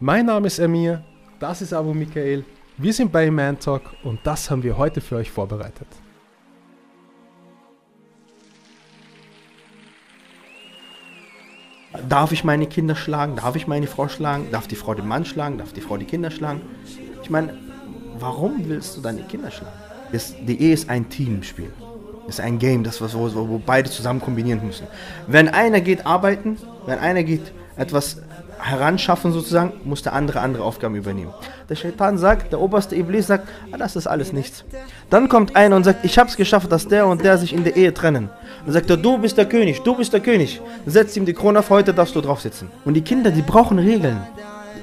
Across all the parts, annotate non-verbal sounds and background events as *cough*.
Mein Name ist Amir, das ist Abu Michael, wir sind bei Man Talk und das haben wir heute für euch vorbereitet. Darf ich meine Kinder schlagen? Darf ich meine Frau schlagen? Darf die Frau den Mann schlagen? Darf die Frau die Kinder schlagen? Ich meine, warum willst du deine Kinder schlagen? Das, die Ehe ist ein Teamspiel. Das ist ein Game, das wo, wo beide zusammen kombinieren müssen. Wenn einer geht arbeiten, wenn einer geht etwas heranschaffen sozusagen, muss der andere andere Aufgaben übernehmen. Der Shaitan sagt, der oberste Iblis sagt, ah, das ist alles nichts. Dann kommt einer und sagt, ich habe es geschafft, dass der und der sich in der Ehe trennen. Dann sagt er, du bist der König, du bist der König. Dann setzt ihm die Krone auf, heute darfst du drauf sitzen. Und die Kinder, die brauchen Regeln.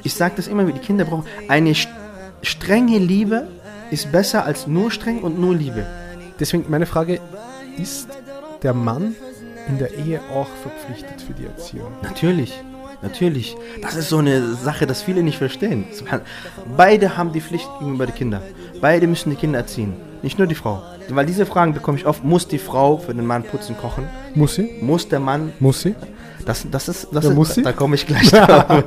Ich sage das immer wieder, die Kinder brauchen eine strenge Liebe ist besser als nur streng und nur Liebe. Deswegen meine Frage, ist der Mann in der Ehe auch verpflichtet für die Erziehung? Natürlich. Natürlich. Das ist so eine Sache, das viele nicht verstehen. Beide haben die Pflicht gegenüber den Kindern. Beide müssen die Kinder erziehen. Nicht nur die Frau. Weil diese Fragen bekomme ich oft. Muss die Frau für den Mann putzen, kochen? Muss sie? Muss der Mann? Muss sie? Das, das ist, das ja, ist, muss sie? da komme ich gleich *laughs* drauf.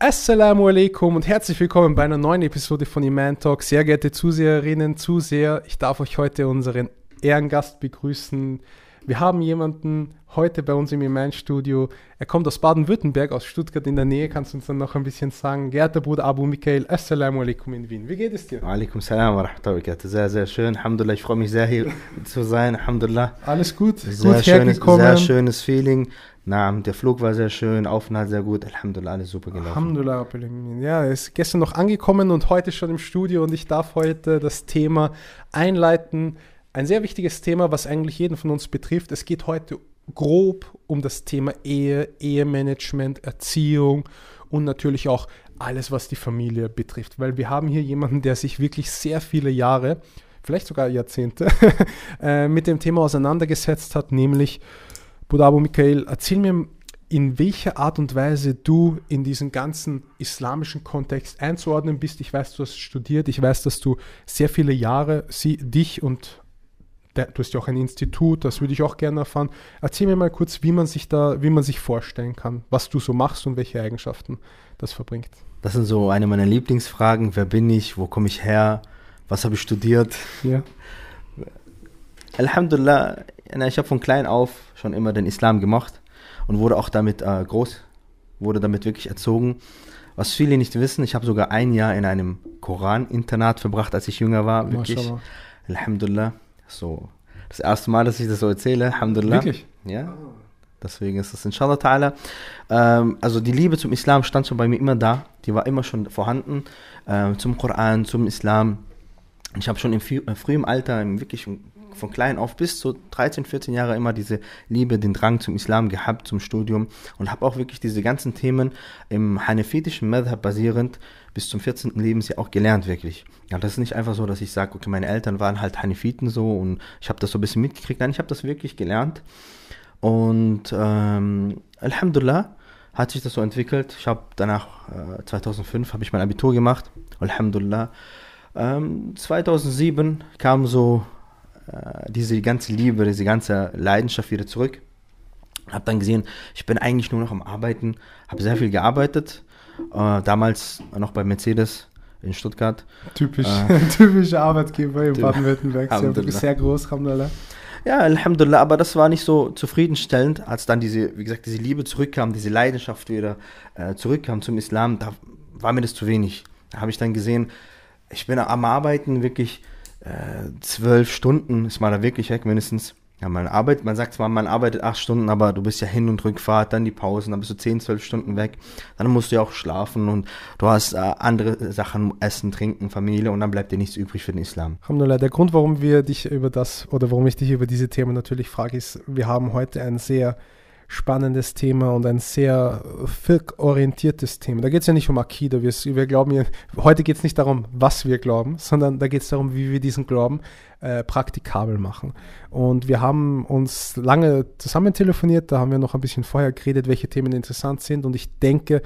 Assalamu alaikum und herzlich willkommen bei einer neuen Episode von Iman Talk. Sehr geehrte Zuseherinnen, Zuseher, ich darf euch heute unseren Ehrengast begrüßen. Wir haben jemanden heute bei uns im Iman Studio. Er kommt aus Baden-Württemberg, aus Stuttgart in der Nähe. Kannst du uns dann noch ein bisschen sagen? Geehrter Bruder Abu Michael, Assalamu alaikum in Wien. Wie geht es dir? Alaikum salam wa rahmatullahi Sehr, sehr schön. Alhamdulillah, ich freue mich sehr hier zu sein. Alhamdulillah. Alles gut. Sehr gut schönes, sehr schönes Feeling. Na, der Flug war sehr schön, Aufenthalt sehr gut. Alhamdulillah, alles super gelaufen. Alhamdulillah. Ja, er ist gestern noch angekommen und heute schon im Studio und ich darf heute das Thema einleiten. Ein sehr wichtiges Thema, was eigentlich jeden von uns betrifft. Es geht heute grob um das Thema Ehe, Ehemanagement, Erziehung und natürlich auch alles, was die Familie betrifft. Weil wir haben hier jemanden, der sich wirklich sehr viele Jahre, vielleicht sogar Jahrzehnte, *laughs* äh, mit dem Thema auseinandergesetzt hat, nämlich Budabu Michael, erzähl mir, in welcher Art und Weise du in diesen ganzen islamischen Kontext einzuordnen bist. Ich weiß, du hast studiert, ich weiß, dass du sehr viele Jahre sie, dich und der, du hast ja auch ein Institut, das würde ich auch gerne erfahren. Erzähl mir mal kurz, wie man sich da, wie man sich vorstellen kann, was du so machst und welche Eigenschaften das verbringt. Das sind so eine meiner Lieblingsfragen. Wer bin ich? Wo komme ich her? Was habe ich studiert? Ja. Alhamdulillah, ich habe von klein auf schon immer den Islam gemacht und wurde auch damit äh, groß, wurde damit wirklich erzogen. Was viele nicht wissen, ich habe sogar ein Jahr in einem Koran-Internat verbracht, als ich jünger war. Wirklich. Alhamdulillah. So, das erste Mal, dass ich das so erzähle, Alhamdulillah. Wirklich? Ja. Deswegen ist es inshallah ta'ala. Ähm, also die Liebe zum Islam stand schon bei mir immer da. Die war immer schon vorhanden. Ähm, zum Koran, zum Islam. Ich habe schon im äh, frühen Alter, wirklich von klein auf bis zu 13, 14 Jahre immer diese Liebe, den Drang zum Islam gehabt, zum Studium und habe auch wirklich diese ganzen Themen im hanefitischen Madhab basierend bis zum 14. Lebensjahr auch gelernt, wirklich. Ja, das ist nicht einfach so, dass ich sage, okay, meine Eltern waren halt Hanefiten so und ich habe das so ein bisschen mitgekriegt. Nein, ich habe das wirklich gelernt. Und ähm, Alhamdulillah hat sich das so entwickelt. Ich habe danach, äh, 2005, habe ich mein Abitur gemacht. Alhamdulillah. Ähm, 2007 kam so diese ganze Liebe, diese ganze Leidenschaft wieder zurück. Habe dann gesehen, ich bin eigentlich nur noch am Arbeiten, habe sehr viel gearbeitet. Äh, damals noch bei Mercedes in Stuttgart. Typisch, äh, *laughs* typischer Arbeitgeber in Baden-Württemberg. Sehr groß, Alhamdulillah. Ja, Alhamdulillah, aber das war nicht so zufriedenstellend, als dann diese, wie gesagt, diese Liebe zurückkam, diese Leidenschaft wieder äh, zurückkam zum Islam, da war mir das zu wenig. Da habe ich dann gesehen, ich bin am Arbeiten wirklich äh, zwölf Stunden ist man da wirklich weg, mindestens. Ja, man arbeitet, man sagt zwar, man arbeitet acht Stunden, aber du bist ja Hin- und Rückfahrt, dann die Pausen, dann bist du zehn, zwölf Stunden weg. Dann musst du ja auch schlafen und du hast äh, andere Sachen, Essen, Trinken, Familie und dann bleibt dir nichts übrig für den Islam. Alhamdulillah, der Grund, warum wir dich über das oder warum ich dich über diese Themen natürlich frage, ist, wir haben heute ein sehr spannendes Thema und ein sehr fiqh-orientiertes Thema. Da geht es ja nicht um Akida. Wir, wir glauben ja, heute geht es nicht darum, was wir glauben, sondern da geht es darum, wie wir diesen Glauben äh, praktikabel machen. Und wir haben uns lange zusammen telefoniert, da haben wir noch ein bisschen vorher geredet, welche Themen interessant sind. Und ich denke,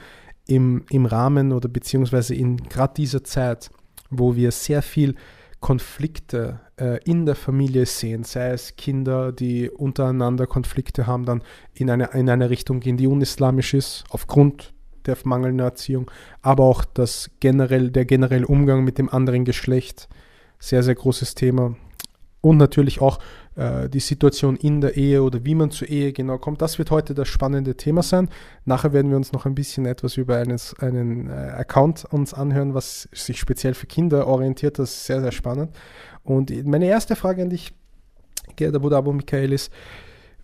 im, im Rahmen oder beziehungsweise in gerade dieser Zeit, wo wir sehr viel Konflikte äh, in der Familie sehen, sei es Kinder, die untereinander Konflikte haben, dann in eine, in eine Richtung gehen, die unislamisch ist, aufgrund der mangelnden Erziehung, aber auch das generell, der generelle Umgang mit dem anderen Geschlecht, sehr, sehr großes Thema. Und natürlich auch die Situation in der Ehe oder wie man zur Ehe genau kommt. Das wird heute das spannende Thema sein. Nachher werden wir uns noch ein bisschen etwas über eines, einen äh, Account uns anhören, was sich speziell für Kinder orientiert. Das ist sehr, sehr spannend. Und meine erste Frage an dich, Gerda Budabo Michael, ist,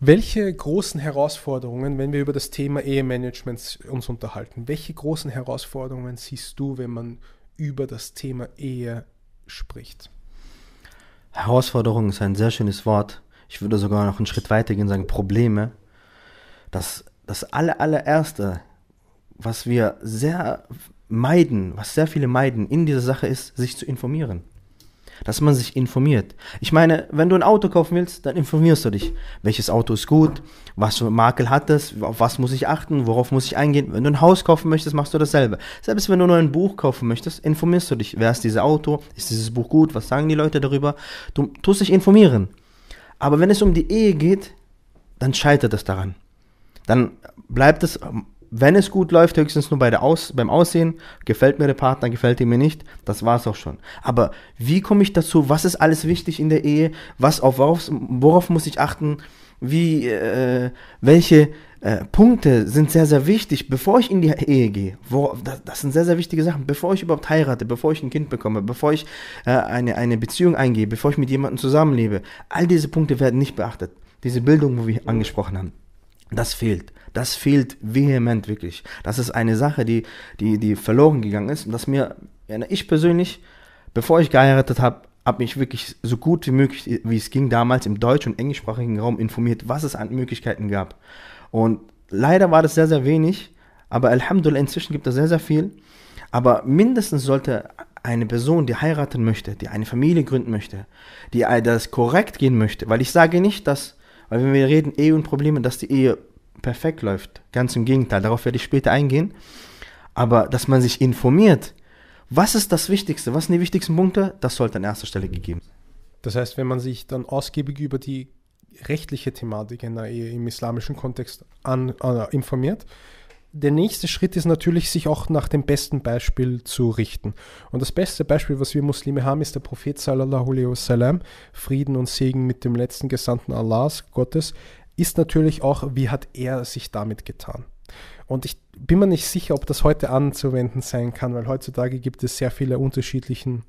welche großen Herausforderungen, wenn wir über das Thema Ehemanagement uns unterhalten, welche großen Herausforderungen siehst du, wenn man über das Thema Ehe spricht? Herausforderung ist ein sehr schönes Wort. Ich würde sogar noch einen Schritt weiter gehen und sagen Probleme. Das, das aller, allererste, was wir sehr meiden, was sehr viele meiden in dieser Sache ist, sich zu informieren dass man sich informiert. Ich meine, wenn du ein Auto kaufen willst, dann informierst du dich. Welches Auto ist gut? Was für Makel hat es? Auf was muss ich achten? Worauf muss ich eingehen? Wenn du ein Haus kaufen möchtest, machst du dasselbe. Selbst wenn du nur ein Buch kaufen möchtest, informierst du dich. Wer ist dieses Auto? Ist dieses Buch gut? Was sagen die Leute darüber? Du tust dich informieren. Aber wenn es um die Ehe geht, dann scheitert es daran. Dann bleibt es wenn es gut läuft, höchstens nur bei der Aus, beim Aussehen, gefällt mir der Partner, gefällt er mir nicht, das war's auch schon. Aber wie komme ich dazu? Was ist alles wichtig in der Ehe? Was auf worauf, worauf muss ich achten? Wie äh, welche äh, Punkte sind sehr sehr wichtig, bevor ich in die Ehe gehe? Wo, das, das, sind sehr sehr wichtige Sachen, bevor ich überhaupt heirate, bevor ich ein Kind bekomme, bevor ich äh, eine eine Beziehung eingehe, bevor ich mit jemandem zusammenlebe. All diese Punkte werden nicht beachtet. Diese Bildung, wo wir angesprochen haben, das fehlt. Das fehlt vehement wirklich. Das ist eine Sache, die, die, die verloren gegangen ist und das mir, ich persönlich, bevor ich geheiratet habe, habe mich wirklich so gut wie möglich, wie es ging, damals im deutsch- und englischsprachigen Raum informiert, was es an Möglichkeiten gab. Und leider war das sehr, sehr wenig, aber Alhamdulillah, inzwischen gibt es sehr, sehr viel. Aber mindestens sollte eine Person, die heiraten möchte, die eine Familie gründen möchte, die das korrekt gehen möchte, weil ich sage nicht, dass, weil wenn wir reden Ehe und Probleme, dass die Ehe perfekt läuft. Ganz im Gegenteil, darauf werde ich später eingehen. Aber dass man sich informiert, was ist das Wichtigste, was sind die wichtigsten Punkte, das sollte an erster Stelle gegeben sein. Das heißt, wenn man sich dann ausgiebig über die rechtliche Thematik in der Ehe im islamischen Kontext an, äh, informiert, der nächste Schritt ist natürlich, sich auch nach dem besten Beispiel zu richten. Und das beste Beispiel, was wir Muslime haben, ist der Prophet sallallahu alaihi wasallam, Frieden und Segen mit dem letzten Gesandten Allahs, Gottes, ist natürlich auch, wie hat er sich damit getan. Und ich bin mir nicht sicher, ob das heute anzuwenden sein kann, weil heutzutage gibt es sehr viele unterschiedlichen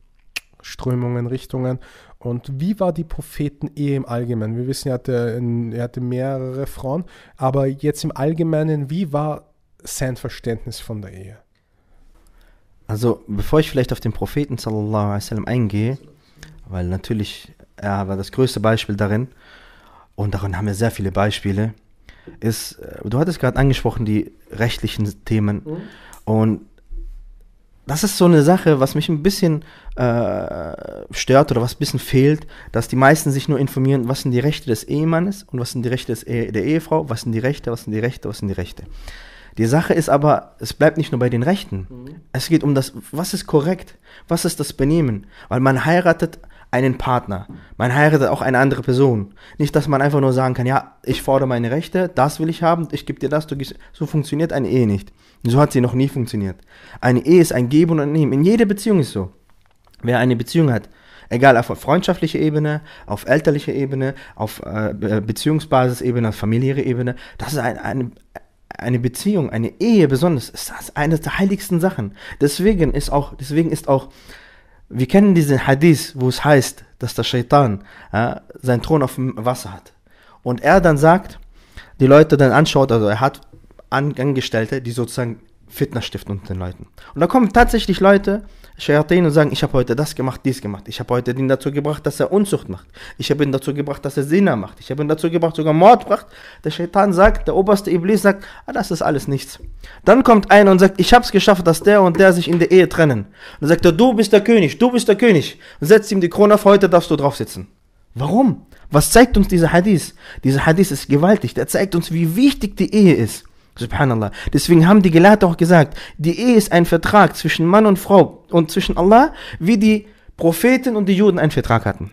Strömungen, Richtungen. Und wie war die Propheten-Ehe im Allgemeinen? Wir wissen, er hatte, er hatte mehrere Frauen, aber jetzt im Allgemeinen, wie war sein Verständnis von der Ehe? Also, bevor ich vielleicht auf den Propheten sallallahu alaihi wasallam eingehe, weil natürlich er war das größte Beispiel darin, und daran haben wir sehr viele Beispiele, ist, äh, du hattest gerade angesprochen, die rechtlichen Themen. Mhm. Und das ist so eine Sache, was mich ein bisschen äh, stört oder was ein bisschen fehlt, dass die meisten sich nur informieren, was sind die Rechte des Ehemannes und was sind die Rechte e der Ehefrau, was sind die Rechte, was sind die Rechte, was sind die Rechte. Die Sache ist aber, es bleibt nicht nur bei den Rechten. Mhm. Es geht um das, was ist korrekt, was ist das Benehmen. Weil man heiratet einen Partner. Man heiratet auch eine andere Person. Nicht, dass man einfach nur sagen kann, ja, ich fordere meine Rechte, das will ich haben, ich gebe dir das, du gibst. So funktioniert eine Ehe nicht. So hat sie noch nie funktioniert. Eine Ehe ist ein Geben und ein Nehmen. In jeder Beziehung ist so. Wer eine Beziehung hat, egal auf freundschaftlicher Ebene, auf elterlicher Ebene, auf äh, Beziehungsbasisebene, auf familiäre Ebene, das ist ein, eine, eine Beziehung, eine Ehe besonders, ist das eine der heiligsten Sachen. Deswegen ist auch, deswegen ist auch wir kennen diesen Hadith, wo es heißt, dass der Shaitan äh, seinen Thron auf dem Wasser hat. Und er dann sagt, die Leute dann anschaut, also er hat Angestellte, die sozusagen Fitness stiften unter den Leuten. Und da kommen tatsächlich Leute, Shayatin, und sagen, ich habe heute das gemacht, dies gemacht. Ich habe heute ihn dazu gebracht, dass er Unzucht macht. Ich habe ihn dazu gebracht, dass er Sinner macht. Ich habe ihn dazu gebracht, sogar Mord macht. Der Shaitan sagt, der oberste Iblis sagt, ah, das ist alles nichts. Dann kommt einer und sagt, ich habe es geschafft, dass der und der sich in der Ehe trennen. Und dann sagt er, du bist der König, du bist der König. Und setzt ihm die Krone auf, heute darfst du drauf sitzen. Warum? Was zeigt uns dieser Hadith? Dieser Hadith ist gewaltig. Der zeigt uns, wie wichtig die Ehe ist. Subhanallah. Deswegen haben die Gelehrten auch gesagt, die Ehe ist ein Vertrag zwischen Mann und Frau und zwischen Allah, wie die Propheten und die Juden einen Vertrag hatten.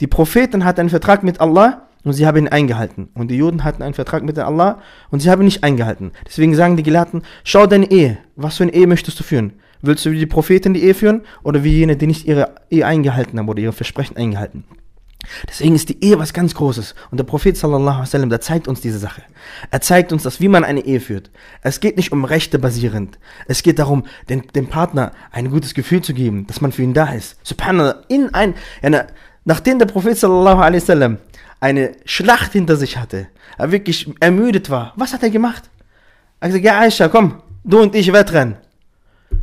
Die Propheten hatten einen Vertrag mit Allah und sie haben ihn eingehalten. Und die Juden hatten einen Vertrag mit Allah und sie haben ihn nicht eingehalten. Deswegen sagen die Gelehrten, schau deine Ehe. Was für eine Ehe möchtest du führen? Willst du wie die Propheten die Ehe führen oder wie jene, die nicht ihre Ehe eingehalten haben oder ihre Versprechen eingehalten? Deswegen ist die Ehe was ganz Großes. Und der Prophet sallallahu wasallam, der zeigt uns diese Sache. Er zeigt uns das, wie man eine Ehe führt. Es geht nicht um Rechte basierend. Es geht darum, den, dem Partner ein gutes Gefühl zu geben, dass man für ihn da ist. Subhanallah, in ein, eine, nachdem der Prophet sallallahu alaihi wasallam eine Schlacht hinter sich hatte, er wirklich ermüdet war, was hat er gemacht? Er hat gesagt, ja Aisha, komm, du und ich wettrennen.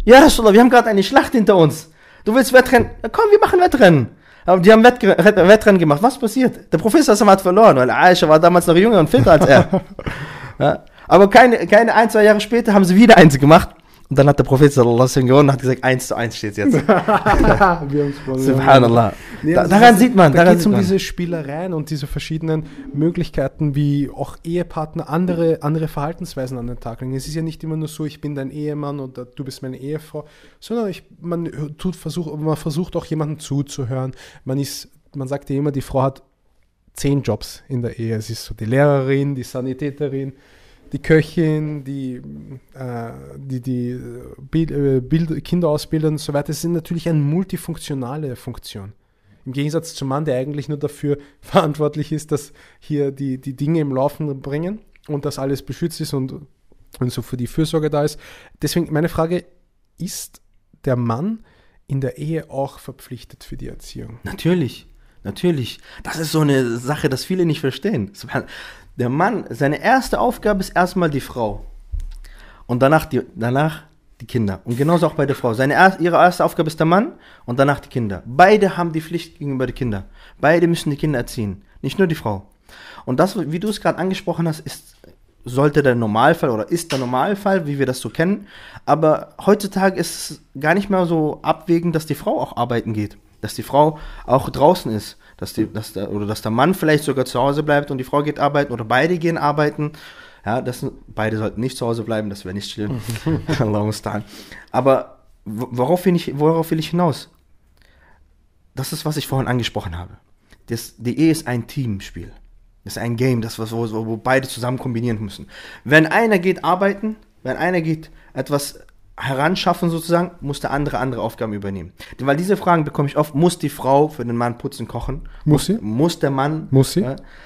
Ja Rasulallah, wir haben gerade eine Schlacht hinter uns. Du willst wettrennen? Komm, wir machen Wettrennen. Aber die haben Wettrennen gemacht. Was passiert? Der Professor hat verloren, weil Aisha war damals noch jünger und fitter als er. *laughs* ja. Aber keine, keine ein, zwei Jahre später haben sie wieder eins gemacht. Und dann hat der Prophet sallallahu alaihi gewonnen und hat gesagt, 1 zu 1 steht jetzt. *laughs* Subhanallah. Nee, da, daran sieht man. Da geht es um diese Spielereien und diese verschiedenen Möglichkeiten, wie auch Ehepartner andere, andere Verhaltensweisen an den Tag legen. Es ist ja nicht immer nur so, ich bin dein Ehemann oder du bist meine Ehefrau, sondern ich, man, tut, versuch, man versucht auch jemandem zuzuhören. Man, ist, man sagt ja immer, die Frau hat zehn Jobs in der Ehe. Es ist so die Lehrerin, die Sanitäterin, die Köchin, die, äh, die, die Bild, äh, Bild, Kinder ausbilden und so weiter, sind natürlich eine multifunktionale Funktion. Im Gegensatz zum Mann, der eigentlich nur dafür *laughs* verantwortlich ist, dass hier die, die Dinge im Laufen bringen und dass alles beschützt ist und, und so für die Fürsorge da ist. Deswegen meine Frage, ist der Mann in der Ehe auch verpflichtet für die Erziehung? Natürlich, natürlich. Das ist so eine Sache, das viele nicht verstehen. Der Mann, seine erste Aufgabe ist erstmal die Frau. Und danach die, danach die Kinder. Und genauso auch bei der Frau. Seine, ihre erste Aufgabe ist der Mann und danach die Kinder. Beide haben die Pflicht gegenüber den Kindern. Beide müssen die Kinder erziehen. Nicht nur die Frau. Und das, wie du es gerade angesprochen hast, ist, sollte der Normalfall oder ist der Normalfall, wie wir das so kennen. Aber heutzutage ist es gar nicht mehr so abwägend, dass die Frau auch arbeiten geht. Dass die Frau auch draußen ist dass, die, dass der, oder dass der Mann vielleicht sogar zu Hause bleibt und die Frau geht arbeiten oder beide gehen arbeiten. Ja, das, beide sollten nicht zu Hause bleiben, das wäre nicht schlimm. *laughs* *laughs* Aber worauf will, ich, worauf will ich hinaus? Das ist, was ich vorhin angesprochen habe. Das, die Ehe ist ein Teamspiel. Das ist ein Game, das was, wo, wo beide zusammen kombinieren müssen. Wenn einer geht arbeiten, wenn einer geht etwas heranschaffen sozusagen, muss der andere andere Aufgaben übernehmen. Weil diese Fragen bekomme ich oft, muss die Frau für den Mann putzen, kochen? Muss sie? Muss der Mann? Muss sie?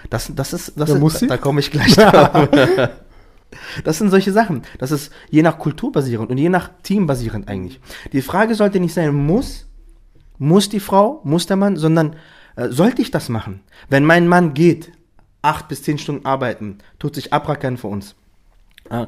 das, das ist, das ja, ist, muss sie? da komme ich gleich *laughs* drauf. das sind solche Sachen. Das ist je nach Kultur basierend und je nach Team basierend eigentlich. Die Frage sollte nicht sein, muss, muss die Frau, muss der Mann, sondern äh, sollte ich das machen? Wenn mein Mann geht, acht bis zehn Stunden arbeiten, tut sich abrackern für uns. Äh,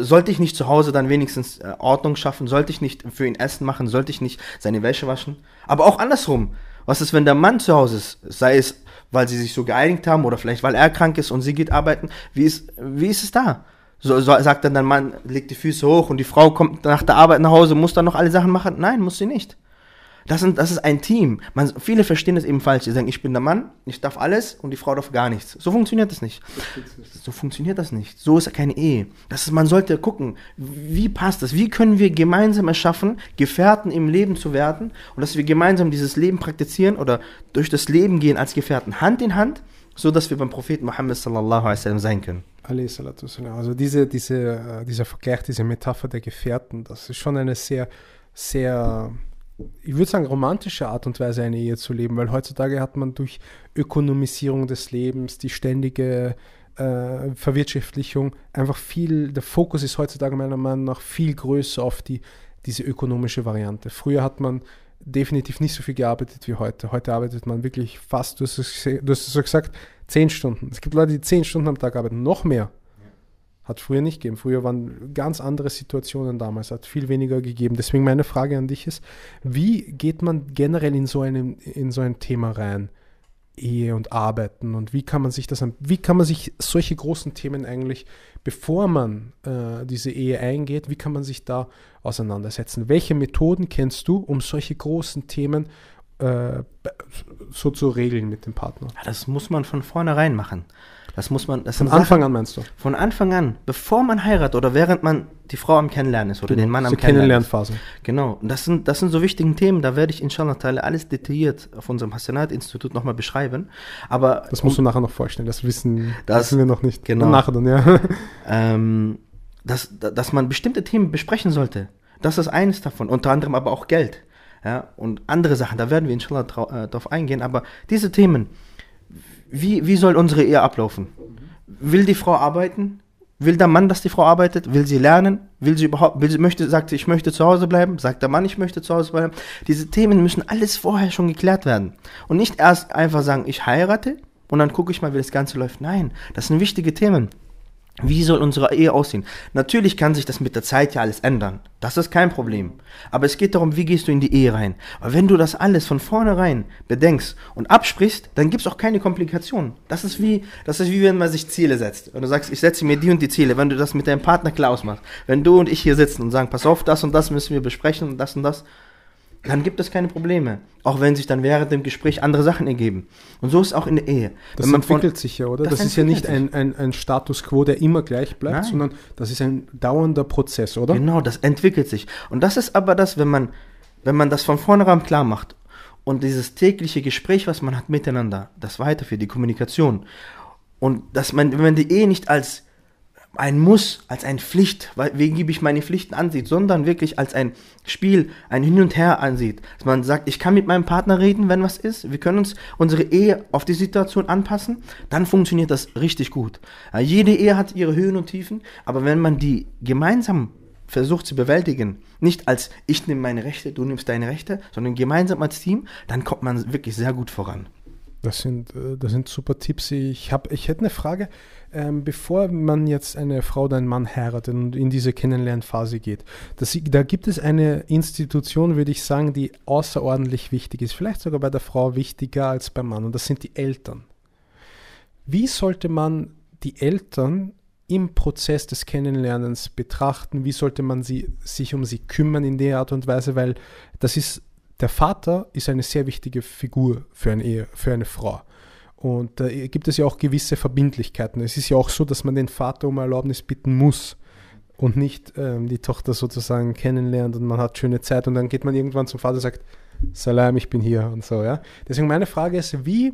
sollte ich nicht zu Hause dann wenigstens äh, Ordnung schaffen? Sollte ich nicht für ihn Essen machen? Sollte ich nicht seine Wäsche waschen? Aber auch andersrum. Was ist, wenn der Mann zu Hause ist? Sei es, weil sie sich so geeinigt haben oder vielleicht, weil er krank ist und sie geht arbeiten. Wie ist, wie ist es da? So, so sagt dann der Mann, legt die Füße hoch und die Frau kommt nach der Arbeit nach Hause, muss dann noch alle Sachen machen? Nein, muss sie nicht. Das, sind, das ist ein Team. Man, viele verstehen das eben falsch. Sie sagen, ich bin der Mann, ich darf alles und die Frau darf gar nichts. So funktioniert das nicht. So funktioniert das nicht. So ist keine Ehe. Das ist, man sollte gucken, wie passt das? Wie können wir gemeinsam erschaffen, Gefährten im Leben zu werden und dass wir gemeinsam dieses Leben praktizieren oder durch das Leben gehen als Gefährten Hand in Hand, so dass wir beim Propheten Muhammad sallallahu alaihi wasallam sein können. Also diese, diese, äh, dieser Vergleich, diese Metapher der Gefährten, das ist schon eine sehr, sehr ich würde sagen, romantische Art und Weise eine Ehe zu leben, weil heutzutage hat man durch Ökonomisierung des Lebens, die ständige äh, Verwirtschaftlichung einfach viel, der Fokus ist heutzutage meiner Meinung nach viel größer auf die, diese ökonomische Variante. Früher hat man definitiv nicht so viel gearbeitet wie heute. Heute arbeitet man wirklich fast, du hast es, du hast es so gesagt, zehn Stunden. Es gibt Leute, die zehn Stunden am Tag arbeiten, noch mehr. Hat früher nicht gegeben. Früher waren ganz andere Situationen damals, hat viel weniger gegeben. Deswegen meine Frage an dich ist, wie geht man generell in so, einem, in so ein Thema rein? Ehe und Arbeiten und wie kann man sich das, wie kann man sich solche großen Themen eigentlich, bevor man äh, diese Ehe eingeht, wie kann man sich da auseinandersetzen? Welche Methoden kennst du, um solche großen Themen äh, so zu regeln mit dem Partner? Ja, das muss man von vornherein machen. Das muss man. Das Von sind Sachen- Anfang an meinst du? Von Anfang an, bevor man heiratet oder während man die Frau am Kennenlernen ist oder den Mann am Kennenlernen ist. Kennenlernphase. Genau, und das sind, das sind so wichtige Themen, da werde ich inshallah ta'ala alles detailliert auf unserem Hassanat-Institut nochmal beschreiben. Aber Das musst du nachher noch vorstellen, das wissen, Das- wissen wir noch nicht. genau. Und nachher dann, ja. *laughs* ähm, dass, dass man bestimmte Themen besprechen sollte. Das ist eines davon, unter anderem aber auch Geld. Ja, und andere Sachen, da werden wir inshallah äh, drauf eingehen. Aber diese Themen, wie, wie soll unsere Ehe ablaufen? Will die Frau arbeiten? Will der Mann, dass die Frau arbeitet? Will sie lernen? Will sie überhaupt, will sie, möchte, sagt sie, ich möchte zu Hause bleiben? Sagt der Mann, ich möchte zu Hause bleiben? Diese Themen müssen alles vorher schon geklärt werden. Und nicht erst einfach sagen, ich heirate und dann gucke ich mal, wie das Ganze läuft. Nein, das sind wichtige Themen. Wie soll unsere Ehe aussehen? Natürlich kann sich das mit der Zeit ja alles ändern. Das ist kein Problem. Aber es geht darum, wie gehst du in die Ehe rein? Weil wenn du das alles von vornherein bedenkst und absprichst, dann gibt es auch keine Komplikationen. Das ist wie, das ist wie wenn man sich Ziele setzt. Und du sagst, ich setze mir die und die Ziele. Wenn du das mit deinem Partner klar ausmachst, wenn du und ich hier sitzen und sagen, pass auf, das und das müssen wir besprechen und das und das, dann gibt es keine Probleme. Auch wenn sich dann während dem Gespräch andere Sachen ergeben. Und so ist es auch in der Ehe. Das man von- entwickelt sich ja, oder? Das Das, ist ja nicht entwickelt ein, ein, ein Status quo, der immer gleich bleibt, Nein. sondern das ist ein dauernder Prozess, oder? Genau, das entwickelt sich. Und das ist aber das, wenn man, wenn man das von vornherein klar macht und dieses tägliche Gespräch, was man hat miteinander, das weiterführt, die Kommunikation. Und dass man, wenn man die Ehe nicht als ein Muss, als eine Pflicht, wegen gebe ich meine Pflichten ansieht, sondern wirklich als ein Spiel, ein Hin und Her ansieht. Dass man sagt, ich kann mit meinem Partner reden, wenn was ist. Wir können uns unsere Ehe auf die Situation anpassen. Dann funktioniert das richtig gut. Jede Ehe hat ihre Höhen und Tiefen, aber wenn man die gemeinsam versucht zu bewältigen, nicht als ich nehme meine Rechte, du nimmst deine Rechte, sondern gemeinsam als Team, dann kommt man wirklich sehr gut voran. Das sind, äh, das sind super Tipps. Ich, hab, ich hätte eine Frage. Ähm, bevor man jetzt eine Frau oder einen Mann heiratet und in diese Kennenlernphase geht, das, da gibt es eine Institution, würde ich sagen, die außerordentlich wichtig ist. Vielleicht sogar bei der Frau wichtiger als beim Mann. Und das sind die Eltern. Wie sollte man die Eltern im Prozess des Kennenlernens betrachten? Wie sollte man sie, sich um sie kümmern in der Art und Weise? Weil das ist, der Vater ist eine sehr wichtige Figur für eine Ehe, für eine Frau. Und da gibt es ja auch gewisse Verbindlichkeiten. Es ist ja auch so, dass man den Vater um Erlaubnis bitten muss und nicht ähm, die Tochter sozusagen kennenlernt und man hat schöne Zeit und dann geht man irgendwann zum Vater und sagt, Salam, ich bin hier und so, ja. Deswegen meine Frage ist, wie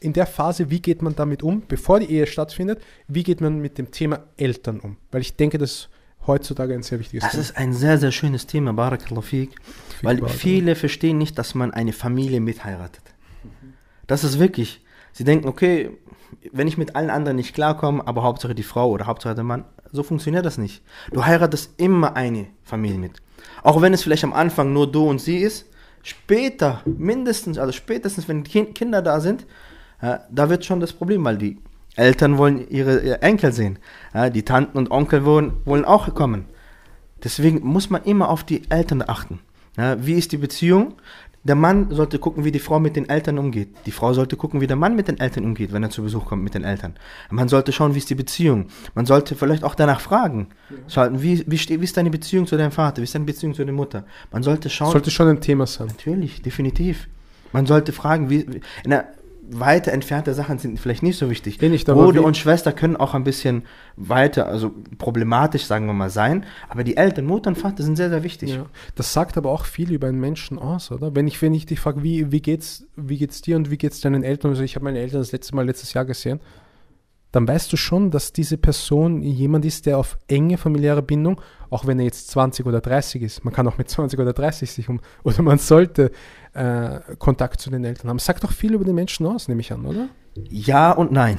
in der Phase, wie geht man damit um, bevor die Ehe stattfindet, wie geht man mit dem Thema Eltern um? Weil ich denke, das ist heutzutage ein sehr wichtiges Das Thema. ist ein sehr, sehr schönes Thema, Barakallahu fik. Weil viele verstehen nicht, dass man eine Familie mitheiratet. Das ist wirklich. Sie denken, okay, wenn ich mit allen anderen nicht klarkomme, aber Hauptsache die Frau oder Hauptsache der Mann, so funktioniert das nicht. Du heiratest immer eine Familie mit. Auch wenn es vielleicht am Anfang nur du und sie ist, später, mindestens, also spätestens, wenn Kin- Kinder da sind, äh, da wird schon das Problem, weil die Eltern wollen ihre, ihre Enkel sehen. Ja, die Tanten und Onkel wollen, wollen auch kommen. Deswegen muss man immer auf die Eltern achten. Ja, wie ist die Beziehung? Der Mann sollte gucken, wie die Frau mit den Eltern umgeht. Die Frau sollte gucken, wie der Mann mit den Eltern umgeht, wenn er zu Besuch kommt mit den Eltern. Man sollte schauen, wie ist die Beziehung. Man sollte vielleicht auch danach fragen. Schauen, wie, wie, wie ist deine Beziehung zu deinem Vater? Wie ist deine Beziehung zu deiner Mutter? Man sollte schauen. Sollte schon ein Thema sein. Natürlich, definitiv. Man sollte fragen, wie. wie na, weiter entfernte Sachen sind vielleicht nicht so wichtig. Nicht, Bruder und Schwester können auch ein bisschen weiter, also problematisch, sagen wir mal, sein. Aber die Eltern, Mutter und Vater sind sehr, sehr wichtig. Ja. Das sagt aber auch viel über einen Menschen aus, oder? Wenn ich, wenn ich dich frage, wie, wie, geht's, wie geht's dir und wie geht's deinen Eltern? Also ich habe meine Eltern das letzte Mal letztes Jahr gesehen. Dann weißt du schon, dass diese Person jemand ist, der auf enge familiäre Bindung, auch wenn er jetzt 20 oder 30 ist, man kann auch mit 20 oder 30 sich um, *laughs* oder man sollte äh, Kontakt zu den Eltern haben. Sagt doch viel über den Menschen aus, nehme ich an, oder? Ja und nein.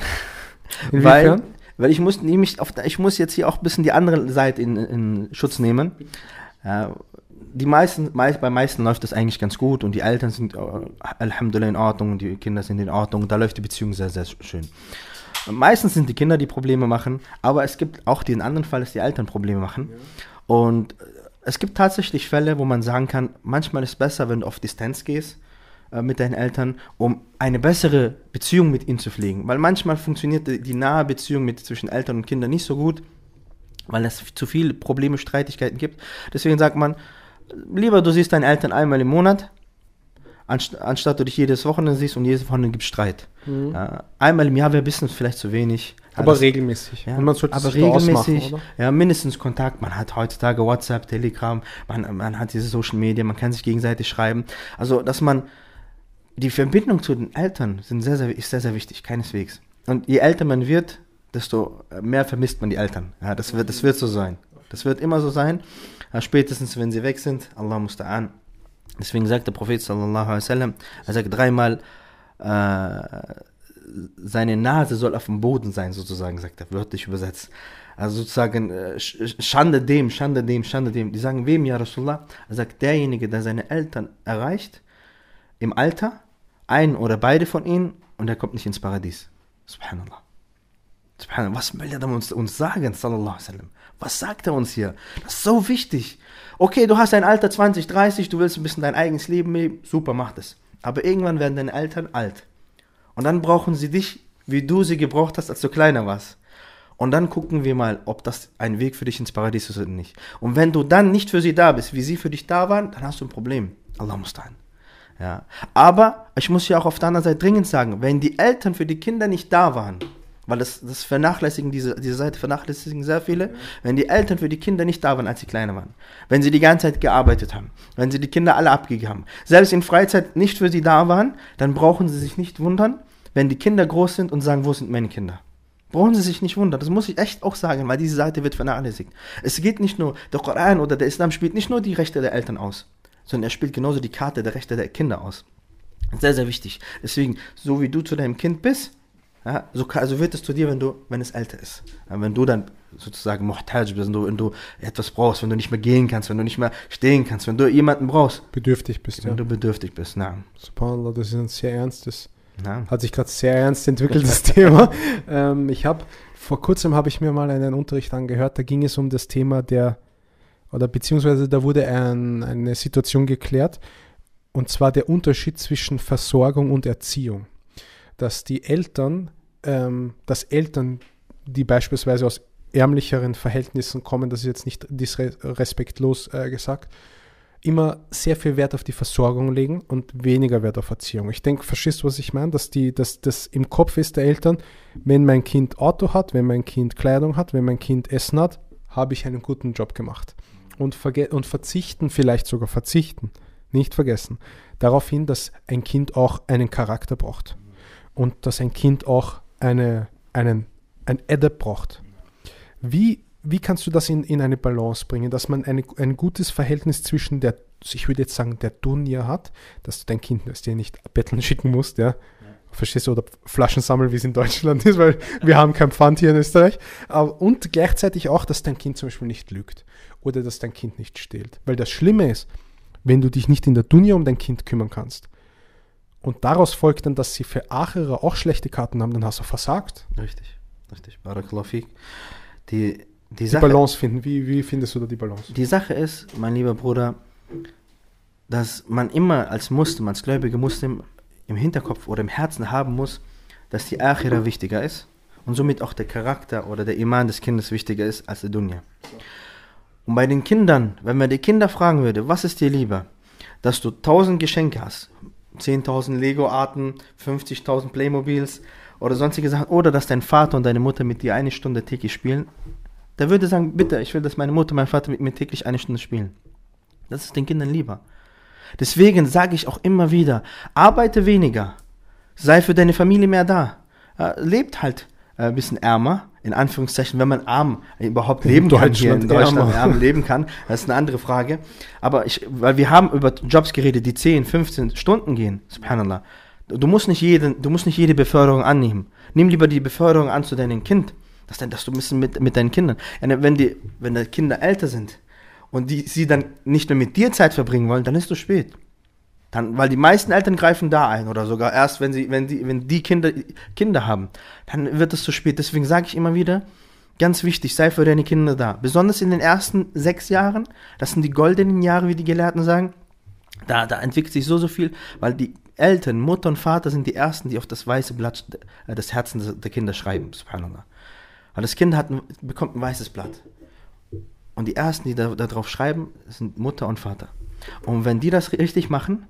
Inwiefern? Weil, weil ich muss nämlich auf, ich muss jetzt hier auch ein bisschen die andere Seite in, in Schutz nehmen. Ja, die meisten, meist, bei meisten läuft das eigentlich ganz gut und die Eltern sind äh, Alhamdulillah in Ordnung und die Kinder sind in Ordnung. Da läuft die Beziehung sehr, sehr schön. Meistens sind die Kinder, die Probleme machen, aber es gibt auch den anderen Fall, dass die Eltern Probleme machen. Und äh, es gibt tatsächlich Fälle, wo man sagen kann, manchmal ist es besser, wenn du auf Distanz gehst äh, mit deinen Eltern, um eine bessere Beziehung mit ihnen zu pflegen. Weil manchmal funktioniert die, die nahe Beziehung mit, zwischen Eltern und Kindern nicht so gut, weil es zu viele Probleme, Streitigkeiten gibt. Deswegen sagt man, lieber du siehst deine Eltern einmal im Monat, anst anstatt du dich jedes Wochenende siehst und jedes Wochenende gibt Streit. Mhm. Ja, einmal im Jahr wäre ein bisschen vielleicht zu wenig. Ja, Aber das- regelmäßig. ja, Und man sollte aber sich regelmäßig, oder? ja, mindestens Kontakt. Man hat heutzutage WhatsApp, Telegram, man, man hat diese Social Media, man kann sich gegenseitig schreiben. Also, dass man die Verbindung zu den Eltern sind sehr, sehr, ist sehr, sehr wichtig, keineswegs. Und je älter man wird, desto mehr vermisst man die Eltern. Ja, das wird, das wird so sein. Das wird immer so sein. Spätestens, wenn sie weg sind, Allah musta'an. Deswegen sagt der Prophet sallallahu alaihi wasallam, er sagt dreimal, äh, seine Nase soll auf dem Boden sein, sozusagen, sagt er, wörtlich übersetzt. Also sozusagen, äh, Sch- Schande dem, Schande dem, Schande dem. Die sagen, wem, ja Rasulullah? Er sagt, derjenige, der seine Eltern erreicht, im Alter, ein oder beide von ihnen, und er kommt nicht ins Paradies. Subhanallah. Subhanallah. Was will er uns, uns sagen, sallallahu alaihi wasallam? Was sagt er uns hier? Das ist so wichtig. Okay, du hast ein Alter 20, 30, du willst ein bisschen dein eigenes Leben leben, super, mach das. Aber irgendwann werden deine Eltern alt. Und dann brauchen sie dich, wie du sie gebraucht hast, als du kleiner warst. Und dann gucken wir mal, ob das ein Weg für dich ins Paradies ist oder nicht. Und wenn du dann nicht für sie da bist, wie sie für dich da waren, dann hast du ein Problem. Allah muss Ja. Aber ich muss ja auch auf der anderen Seite dringend sagen, wenn die Eltern für die Kinder nicht da waren, weil das, das vernachlässigen, diese, diese Seite vernachlässigen sehr viele, wenn die Eltern für die Kinder nicht da waren, als sie kleiner waren, wenn sie die ganze Zeit gearbeitet haben, wenn sie die Kinder alle abgegeben haben, selbst in Freizeit nicht für sie da waren, dann brauchen sie sich nicht wundern, wenn die Kinder groß sind und sagen, wo sind meine Kinder? Brauchen Sie sich nicht wundern, das muss ich echt auch sagen, weil diese Seite wird vernachlässigt. Es geht nicht nur, der Koran oder der Islam spielt nicht nur die Rechte der Eltern aus, sondern er spielt genauso die Karte der Rechte der Kinder aus. Sehr, sehr wichtig. Deswegen, so wie du zu deinem Kind bist, ja, so, ka- so wird es zu dir, wenn du, wenn es älter ist. Ja, wenn du dann sozusagen muhtaj bist, wenn du, wenn du etwas brauchst, wenn du nicht mehr gehen kannst, wenn du nicht mehr stehen kannst, wenn du jemanden brauchst, Bedürftig bist wenn ja. du bedürftig bist. Na, Subhanallah, das ist ein sehr ernstes, na. hat sich gerade sehr ernst entwickeltes Thema. *laughs* Ähm, ich habe, vor kurzem habe ich mir mal einen Unterricht angehört, da ging es um das Thema der, oder beziehungsweise da wurde ein, eine Situation geklärt, und zwar der Unterschied zwischen Versorgung und Erziehung. Dass die Eltern, ähm, dass Eltern, die beispielsweise aus ärmlicheren Verhältnissen kommen, das ist jetzt nicht disrespektlos äh, gesagt, immer sehr viel Wert auf die Versorgung legen und weniger Wert auf Erziehung. Ich denke, verstehst du, was ich meine? Dass, die, dass das im Kopf ist der Eltern, wenn mein Kind Auto hat, wenn mein Kind Kleidung hat, wenn mein Kind Essen hat, habe ich einen guten Job gemacht. Und, und verzichten, vielleicht sogar verzichten, nicht vergessen, darauf hin, dass ein Kind auch einen Charakter braucht. Und dass ein Kind auch eine, einen, ein Adab braucht. Wie, wie kannst du das in, in eine Balance bringen, dass man eine, ein gutes Verhältnis zwischen der, ich würde jetzt sagen, der Dunja hat, dass du dein Kind dass dir nicht betteln schicken musst, ja. Verstehst du? Oder Flaschen sammeln, wie es in Deutschland ist, weil wir haben kein Pfand hier in Österreich. Und gleichzeitig auch, dass dein Kind zum Beispiel nicht lügt oder dass dein Kind nicht stehlt. Weil das Schlimme ist, wenn du dich nicht in der Dunja um dein Kind kümmern kannst und daraus folgt dann, dass sie für Achere auch schlechte Karten haben, dann hast du versagt. Richtig, richtig. Barakallahu fik. Die, die, Die Sache, Balance finden. Wie, wie findest du da die Balance? die Sache ist, mein lieber Bruder, dass man immer als Muslim, als gläubiger Muslim im Hinterkopf oder im Herzen haben muss, dass die Akhira wichtiger ist und somit auch der Charakter oder der Iman des Kindes wichtiger ist als der Dunya. Und bei den Kindern, wenn man die Kinder fragen würde, was ist dir lieber, dass du 1000 Geschenke hast, 10.000 Lego-Arten, 50.000 Playmobils oder sonstige Sachen, oder dass dein Vater und deine Mutter mit dir eine Stunde täglich spielen, der würde sagen, bitte, ich will, dass meine Mutter und mein Vater mit mir täglich eine Stunde spielen. Das ist den Kindern lieber. Deswegen sage ich auch immer wieder, arbeite weniger, sei für deine Familie mehr da, äh, lebt halt äh, ein bisschen ärmer, in Anführungszeichen, wenn man arm überhaupt leben kann hier in Deutschland arm leben kann, das ist eine andere Frage. Aber ich, weil wir haben über Jobs geredet, die 10, 15 Stunden gehen, subhanallah. Du musst nicht jeden, du musst nicht jede Beförderung annehmen. Nimm lieber die Beförderung an zu deinem Kind, dass, dann, dass du ein bisschen mit, mit deinen Kindern, Ja, wenn die, wenn die Kinder älter sind und die, sie dann nicht mehr mit dir Zeit verbringen wollen, dann ist es zu spät. Dann, weil die meisten Eltern greifen da ein oder sogar erst, wenn sie, wenn die, wenn die Kinder Kinder haben, dann wird es zu spät. Deswegen sage ich immer wieder, ganz wichtig, sei für deine Kinder da. Besonders in den ersten sechs Jahren, das sind die goldenen Jahre, wie die Gelehrten sagen. Da, da entwickelt sich so, so viel, weil die Eltern, Mutter und Vater sind die ersten, die auf das weiße Blatt äh, des Herzens der Kinder schreiben, subhanallah. Weil das Kind hat, bekommt ein weißes Blatt. Und die ersten, die da, da schreiben, sind Mutter und Vater. Und wenn die das richtig machen,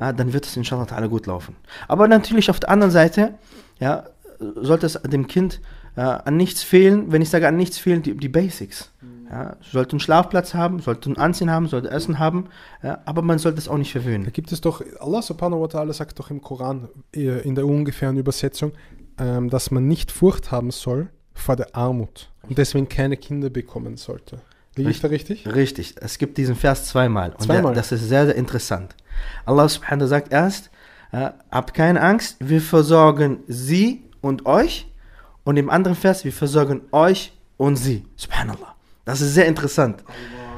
ja, dann wird es inshallah ta'ala gut laufen. Aber natürlich auf der anderen Seite, ja, sollte es dem Kind äh, an nichts fehlen, wenn ich sage an nichts fehlen, die, die Basics. Ja, sollte einen Schlafplatz haben, sollte ein Anziehen haben, sollte Essen haben, ja, aber man sollte es auch nicht verwöhnen. Da gibt es doch, Allah subhanahu wa ta'ala sagt doch im Koran, äh, in der ungefähren Übersetzung, ähm, dass man nicht Furcht haben soll vor der Armut und deswegen keine Kinder bekommen sollte. Liege ich da richtig? Richtig. Es gibt diesen Vers zweimal. Und Zweimal? Der, das ist sehr, sehr interessant. Allah subhanahu wa ta'ala sagt erst, äh, habt keine Angst, wir versorgen sie und euch. Und im anderen Vers, wir versorgen euch und sie. Subhanallah. Das ist sehr interessant.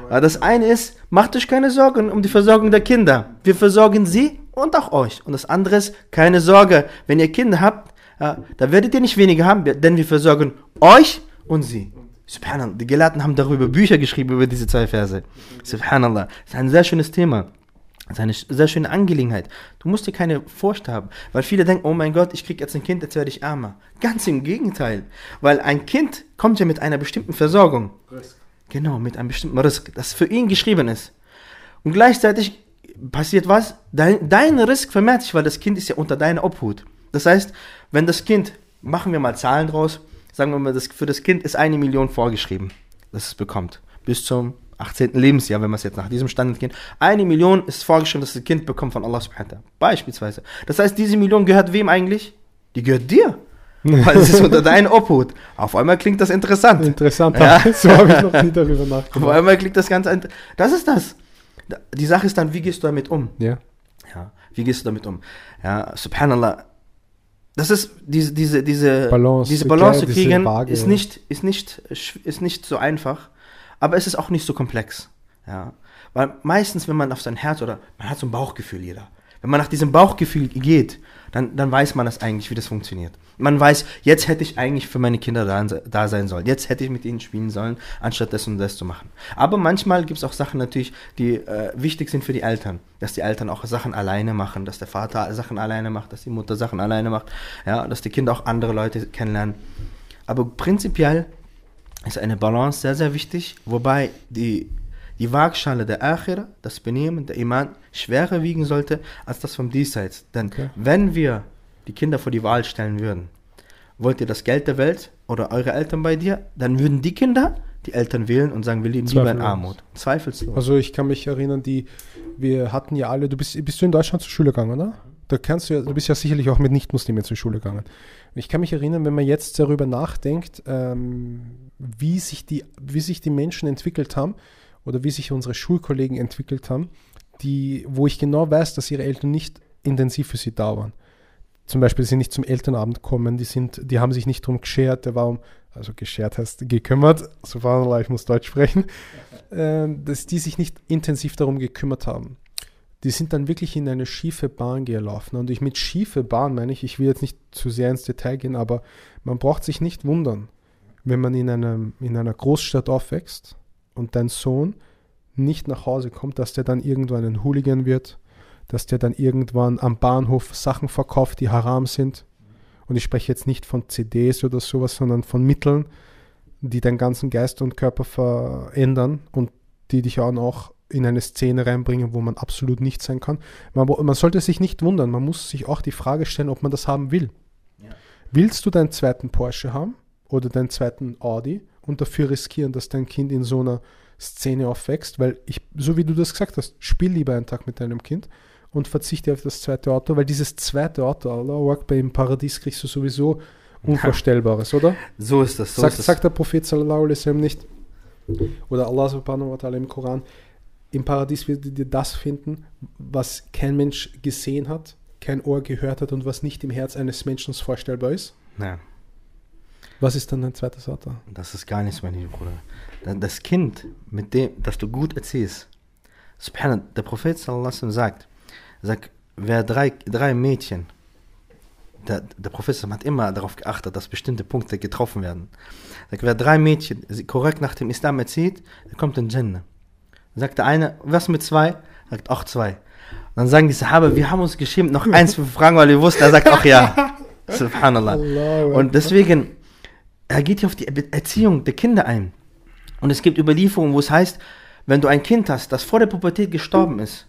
Das eine ist, macht euch keine Sorgen um die Versorgung der Kinder. Wir versorgen sie und auch euch. Und das andere ist, keine Sorge, wenn ihr Kinder habt, äh, da werdet ihr nicht weniger haben, denn wir versorgen euch und sie. Subhanallah. Die Gelehrten haben darüber Bücher geschrieben, über diese zwei Verse. Subhanallah. Das ist ein sehr schönes Thema. Das ist eine sehr schöne Angelegenheit. Du musst dir keine Furcht haben, weil viele denken, oh mein Gott, ich krieg jetzt ein Kind, jetzt werde ich ärmer. Ganz im Gegenteil. Weil ein Kind kommt ja mit einer bestimmten Versorgung. Genau, mit einem bestimmten Risk, das für ihn geschrieben ist. Und gleichzeitig passiert was? Dein, dein Risk vermehrt sich, weil das Kind ist ja unter deiner Obhut. Das heißt, wenn das Kind, machen wir mal Zahlen draus, sagen wir mal, das, für das Kind ist eine Million vorgeschrieben, dass es bekommt. Bis zum 18. Lebensjahr, wenn wir es jetzt nach diesem Standard gehen. Eine Million ist vorgeschrieben, dass das Kind bekommt von Allah subhanahu wa ta'ala. Beispielsweise. Das heißt, diese Million gehört wem eigentlich? Die gehört dir. *laughs* Weil es ist unter deiner Obhut. Auf einmal klingt das interessant. Interessant, Ja. *laughs* so habe ich noch nie darüber Auf nachgedacht. einmal klingt das Ganze. int- Das ist das. Da- Die Sache ist dann, wie gehst du damit um? Ja. Ja, wie gehst du damit um? Ja, subhanallah. Das ist diese, diese, diese Balance, diese Balance zu kriegen, ist nicht, ist, nicht, sch- ist nicht so einfach, aber es ist auch nicht so komplex. Ja. Weil meistens, wenn man auf sein Herz oder man hat so ein Bauchgefühl, jeder. Wenn man nach diesem Bauchgefühl geht, dann, dann weiß man das eigentlich, wie das funktioniert. Man weiß, jetzt hätte ich eigentlich für meine Kinder da, da sein sollen. Jetzt hätte ich mit ihnen spielen sollen, anstatt das und das zu machen. Aber manchmal gibt es auch Sachen natürlich, die äh, wichtig sind für die Eltern. Dass die Eltern auch Sachen alleine machen, dass der Vater Sachen alleine macht, dass die Mutter Sachen alleine macht, ja, dass die Kinder auch andere Leute kennenlernen. Aber prinzipiell ist eine Balance sehr, sehr wichtig, wobei die, die Waagschale der Akhira, das Benehmen, der Iman, schwerer wiegen sollte als das vom Diesseits. Denn Okay. wenn wir die Kinder vor die Wahl stellen würden, wollt ihr das Geld der Welt oder eure Eltern bei dir, dann würden die Kinder die Eltern wählen und sagen, wir leben lieber in. Armut. Zweifellos. Also ich kann mich erinnern, die, wir hatten ja alle, du bist, bist du in Deutschland zur Schule gegangen, oder? Da kannst du ja, du bist ja sicherlich auch mit Nichtmuslimen zur Schule gegangen. Ich kann mich erinnern, wenn man jetzt darüber nachdenkt, ähm, wie, sich die, wie sich die Menschen entwickelt haben oder wie sich unsere Schulkollegen entwickelt haben, die, wo ich genau weiß, dass ihre Eltern nicht intensiv für sie da waren. Zum Beispiel, sie sind nicht zum Elternabend kommen, die, sind, die haben sich nicht drum geschert, der war um, also geschert heißt gekümmert, subhanallah, ich muss Deutsch sprechen, *laughs* ähm, dass die sich nicht intensiv darum gekümmert haben. Die sind dann wirklich in eine schiefe Bahn gelaufen. Und ich mit schiefe Bahn meine ich, ich will jetzt nicht zu sehr ins Detail gehen, aber man braucht sich nicht wundern, wenn man in, einem, in einer Großstadt aufwächst und dein Sohn nicht nach Hause kommt, dass der dann irgendwann ein Hooligan wird, dass der dann irgendwann am Bahnhof Sachen verkauft, die haram sind. Und ich spreche jetzt nicht von CDs oder sowas, sondern von Mitteln, die deinen ganzen Geist und Körper verändern und die dich auch noch in eine Szene reinbringen, wo man absolut nicht sein kann. Man, man sollte sich nicht wundern, man muss sich auch die Frage stellen, ob man das haben will. Ja. Willst du deinen zweiten Porsche haben oder deinen zweiten Audi und dafür riskieren, dass dein Kind in so einer Szene aufwächst? Weil ich, so wie du das gesagt hast, spiel lieber einen Tag mit deinem Kind und verzichte auf das zweite Auto, weil dieses zweite Auto, Allah Akbar, im Paradies kriegst du sowieso Unvorstellbares, oder? So ist das. So sagt, ist das. sagt der Prophet sallallahu alaihi wasallam nicht, oder Allah subhanahu wa ta'ala im Koran, im Paradies werdet ihr das finden, was kein Mensch gesehen hat, kein Ohr gehört hat und was nicht im Herz eines Menschen vorstellbar ist. Ja, Was ist dann dein zweites Auto? das ist gar nichts, mein lieber Bruder. Das Kind, mit dem, das du gut erziehst, Subhanallah, der Prophet sallallahu sagt, sagt, wer drei, drei Mädchen, der, der Prophet hat immer darauf geachtet, dass bestimmte Punkte getroffen werden. Sagt, wer drei Mädchen korrekt nach dem Islam erzieht, der kommt in Jannah. Sagt der eine, was mit zwei? Sagt auch zwei. Dann sagen die Sahaba, wir haben uns geschämt, noch eins zu fragen, weil wir wussten, er sagt auch ja. *laughs* Subhanallah. Und deswegen, er geht hier auf die Erziehung der Kinder ein. Und es gibt Überlieferungen, wo es heißt, wenn du ein Kind hast, das vor der Pubertät gestorben ist,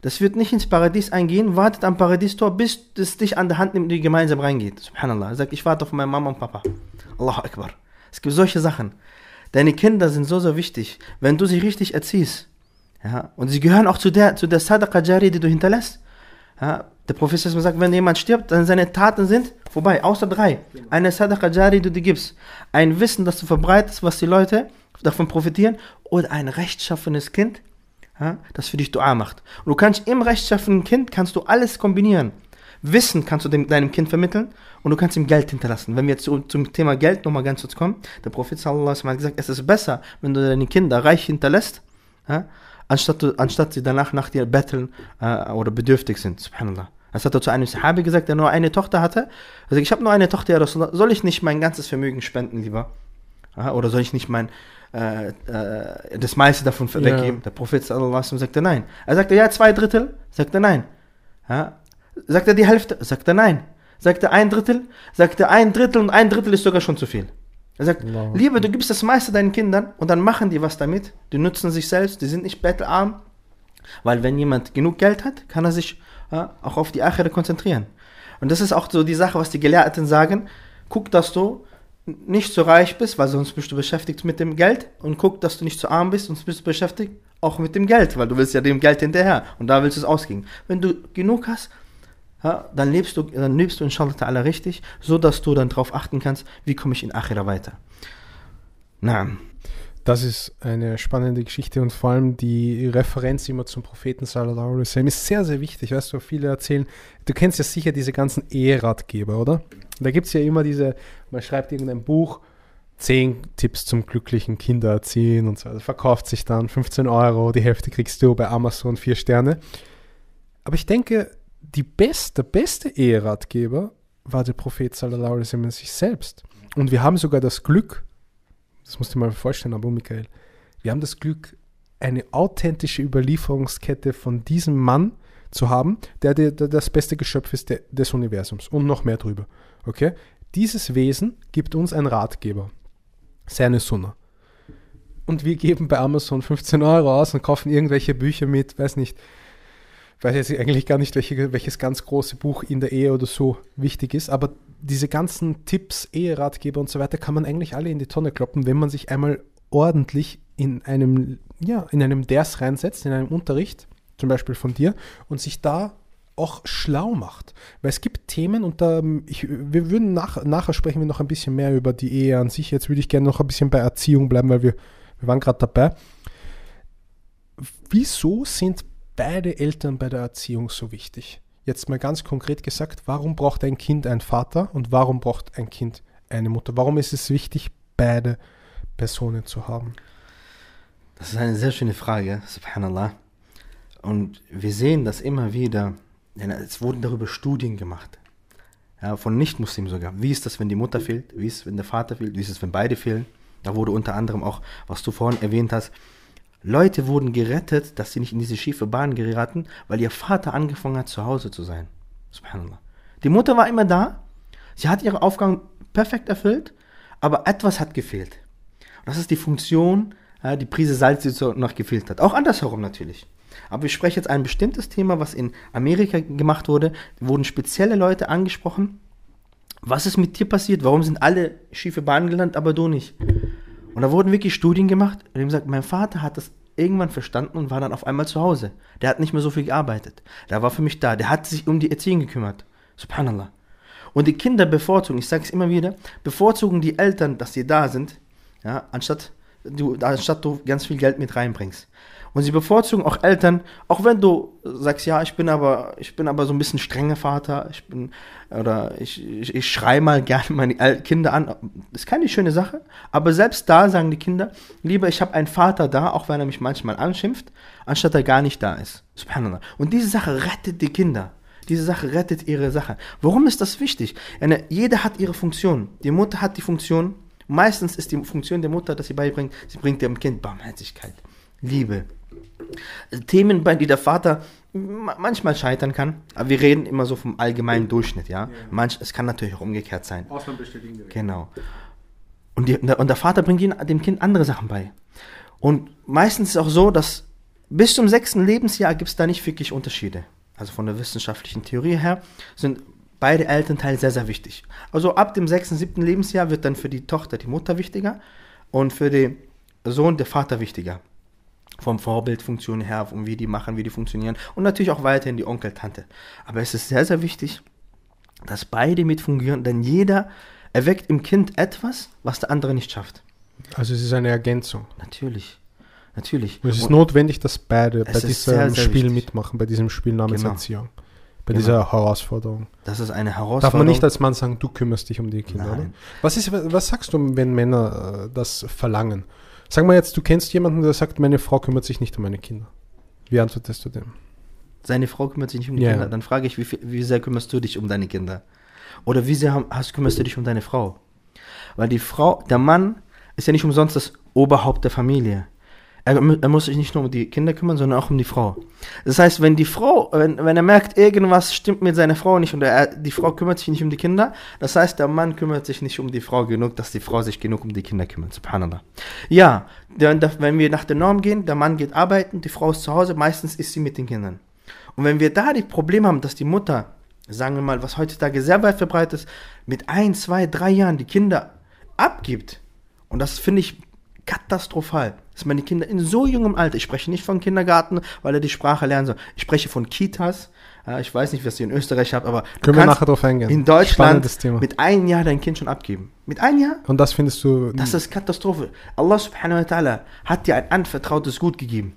Das wird nicht ins Paradies eingehen, wartet am Paradiestor, bis es dich an der Hand nimmt und ihr gemeinsam reingeht. Subhanallah. Er sagt, ich warte auf meine Mama und Papa. Allahu Akbar. Es gibt solche Sachen. Deine Kinder sind so, so wichtig. Wenn du sie richtig erziehst, ja, und sie gehören auch zu der, zu der Sadaqa Jari, die du hinterlässt. Ja, der Prophet sagt, wenn jemand stirbt, dann seine Taten sind vorbei, außer drei. Eine Sadaqa Jari, die du gibst. Ein Wissen, das du verbreitest, was die Leute davon profitieren. Oder ein rechtschaffenes Kind, das für dich Dua macht. Und du kannst im rechtschaffenen Kind, kannst du alles kombinieren. Wissen kannst du dem, deinem Kind vermitteln und du kannst ihm Geld hinterlassen. Wenn wir jetzt zu, zum Thema Geld nochmal ganz kurz kommen, der Prophet sallallahu hat gesagt, es ist besser, wenn du deine Kinder reich hinterlässt, ja, anstatt, du, anstatt sie danach nach dir betteln äh, oder bedürftig sind. Subhanallah. Das hat er zu einem Sahabi gesagt, der nur eine Tochter hatte. Also ich habe nur eine Tochter, soll ich nicht mein ganzes Vermögen spenden lieber? Ja, oder soll ich nicht mein, äh, äh, das meiste davon ja. weggeben? Der Prophet sallallahu sagte nein. Er sagte, ja, zwei Drittel? Sagte nein. Ja, Sagt er die Hälfte? Sagt er nein. Sagt er ein Drittel? Sagt er ein Drittel und ein Drittel ist sogar schon zu viel. Er sagt, wow. Liebe, du gibst das meiste deinen Kindern und dann machen die was damit. Die nutzen sich selbst, die sind nicht bettelarm. Weil wenn jemand genug Geld hat, kann er sich ja, auch auf die Achere konzentrieren. Und das ist auch so die Sache, was die Gelehrten sagen. Guck, dass du nicht so reich bist, weil sonst bist du beschäftigt mit dem Geld. Und guck, dass du nicht zu arm bist, sonst bist du beschäftigt auch mit dem Geld, weil du willst ja dem Geld hinterher. Und da willst du es ausgeben. Wenn du genug hast, dann lebst du, dann lebst du inshallah ta'ala richtig, so dass du dann darauf achten kannst, wie komme ich in Akhira weiter. Na. Das ist eine spannende Geschichte und vor allem die Referenz immer zum Propheten sallallahu alaihi wasallam ist sehr, sehr wichtig. Weißt du, viele erzählen, du kennst ja sicher diese ganzen Eheratgeber, oder? Da gibt es ja immer diese, man schreibt irgendein Buch, 10 Tipps zum glücklichen Kindererziehen und so. Also verkauft sich dann 15 Euro, die Hälfte kriegst du bei Amazon, 4 Sterne. Aber ich denke, die best, der beste Eheratgeber war der Prophet sallallahu alaihi wasallam sich selbst. Und wir haben sogar das Glück, das musst du dir mal vorstellen, Abu Michael, wir haben das Glück, eine authentische Überlieferungskette von diesem Mann zu haben, der, der, der das beste Geschöpf ist der, des Universums und noch mehr drüber. Okay? Dieses Wesen gibt uns einen Ratgeber, seine Sunna. Und wir geben bei Amazon 15 Euro aus und kaufen irgendwelche Bücher mit, weiß nicht, weiß jetzt eigentlich gar nicht, welche, welches ganz große Buch in der Ehe oder so wichtig ist, aber diese ganzen Tipps, Eheratgeber und so weiter kann man eigentlich alle in die Tonne kloppen, wenn man sich einmal ordentlich in einem, ja, in einem Ders reinsetzt, in einem Unterricht, zum Beispiel von dir, und sich da auch schlau macht. Weil es gibt Themen und da, ich, wir würden nach, nachher sprechen wir noch ein bisschen mehr über die Ehe an sich. Jetzt würde ich gerne noch ein bisschen bei Erziehung bleiben, weil wir, wir waren gerade dabei. Wieso sind beide Eltern bei der Erziehung so wichtig? Jetzt mal ganz konkret gesagt, warum braucht ein Kind einen Vater und warum braucht ein Kind eine Mutter? Warum ist es wichtig, beide Personen zu haben? Das ist eine sehr schöne Frage, subhanallah. Und wir sehen das immer wieder, es wurden darüber Studien gemacht. Ja, von Nicht-Muslimen sogar. Wie ist das, wenn die Mutter fehlt? Wie ist es, wenn der Vater fehlt? Wie ist es, wenn beide fehlen? Da wurde unter anderem auch, was du vorhin erwähnt hast, Leute wurden gerettet, dass sie nicht in diese schiefe Bahn geraten, weil ihr Vater angefangen hat, zu Hause zu sein. Subhanallah. Die Mutter war immer da, sie hat ihre Aufgaben perfekt erfüllt, aber etwas hat gefehlt. Und das ist die Funktion, die Prise Salz, die noch gefehlt hat. Auch andersherum natürlich. Aber ich spreche jetzt ein bestimmtes Thema, was in Amerika gemacht wurde. Da wurden spezielle Leute angesprochen. Was ist mit dir passiert? Warum sind alle schiefe Bahnen gelandet, aber du nicht? Und da wurden wirklich Studien gemacht. Und ihm gesagt, mein Vater hat das irgendwann verstanden und war dann auf einmal zu Hause. Der hat nicht mehr so viel gearbeitet. Der war für mich da. Der hat sich um die Erziehung gekümmert. Subhanallah. Und die Kinder bevorzugen, ich sage es immer wieder, bevorzugen die Eltern, dass sie da sind, ja, anstatt du, anstatt du ganz viel Geld mit reinbringst. Und sie bevorzugen auch Eltern, auch wenn du sagst, ja, ich bin aber, ich bin aber so ein bisschen strenger Vater, ich bin, oder ich, ich, ich schreie mal gerne meine Kinder an. Das ist keine schöne Sache, aber selbst da sagen die Kinder, lieber ich habe einen Vater da, auch wenn er mich manchmal anschimpft, anstatt er gar nicht da ist. Subhanallah. Und diese Sache rettet die Kinder. Diese Sache rettet ihre Sache. Warum ist das wichtig? Eine, jeder hat ihre Funktion. Die Mutter hat die Funktion. Meistens ist die Funktion der Mutter, dass sie beibringt, sie bringt dem Kind Barmherzigkeit, Liebe, Themen, bei denen der Vater manchmal scheitern kann, aber wir reden immer so vom allgemeinen Durchschnitt, ja. ja. Manch, es kann natürlich auch umgekehrt sein. Ausland bestätigen Genau. Und, die, und der Vater bringt dem Kind andere Sachen bei. Und meistens ist es auch so, dass bis zum sechsten Lebensjahr gibt es da nicht wirklich Unterschiede. Also von der wissenschaftlichen Theorie her sind beide Elternteile sehr, sehr wichtig. Also ab dem sechsten, siebten Lebensjahr wird dann für die Tochter die Mutter wichtiger und für den Sohn der Vater wichtiger. Vom Vorbildfunktion her, um wie die machen, wie die funktionieren und natürlich auch weiterhin die Onkel, Tante. Aber es ist sehr, sehr wichtig, dass beide mit fungieren, denn jeder erweckt im Kind etwas, was der andere nicht schafft. Also es ist eine Ergänzung. Natürlich. Natürlich. Es ist Und- notwendig, dass beide bei diesem sehr, sehr Spiel wichtig. mitmachen, bei diesem Spiel namens Genau. Erziehung. Bei Genau. dieser Herausforderung. Das ist eine Herausforderung. Darf man nicht als Mann sagen, du kümmerst dich um die Kinder, Nein. oder? Was, ist, was sagst du, wenn Männer äh, das verlangen? Sag mal jetzt, du kennst jemanden, der sagt, meine Frau kümmert sich nicht um meine Kinder. Wie antwortest du dem? Seine Frau kümmert sich nicht um die Ja. Kinder. Dann frage ich, wie, viel, wie sehr kümmerst du dich um deine Kinder? Oder wie sehr hast, kümmerst du dich um deine Frau? Weil die Frau, der Mann ist ja nicht umsonst das Oberhaupt der Familie. Er, er muss sich nicht nur um die Kinder kümmern, sondern auch um die Frau. Das heißt, wenn die Frau, wenn, wenn er merkt, irgendwas stimmt mit seiner Frau nicht und er, die Frau kümmert sich nicht um die Kinder, das heißt, der Mann kümmert sich nicht um die Frau genug, dass die Frau sich genug um die Kinder kümmert. Subhanallah. Ja, wenn wir nach der Norm gehen, der Mann geht arbeiten, die Frau ist zu Hause, meistens ist sie mit den Kindern. Und wenn wir da die Probleme haben, dass die Mutter, sagen wir mal, was heutzutage sehr weit verbreitet ist, mit ein, zwei, drei Jahren die Kinder abgibt, und das finde ich katastrophal, dass die Kinder in so jungem Alter, ich spreche nicht von Kindergarten, weil er die Sprache lernen soll, ich spreche von Kitas, ich weiß nicht, was ihr in Österreich habt, aber Können wir nachher drauf eingehen. in Deutschland mit einem Jahr dein Kind schon abgeben. Mit einem Jahr? Und das findest du. Das ist Katastrophe. Allah subhanahu wa ta'ala hat dir ein anvertrautes Gut gegeben.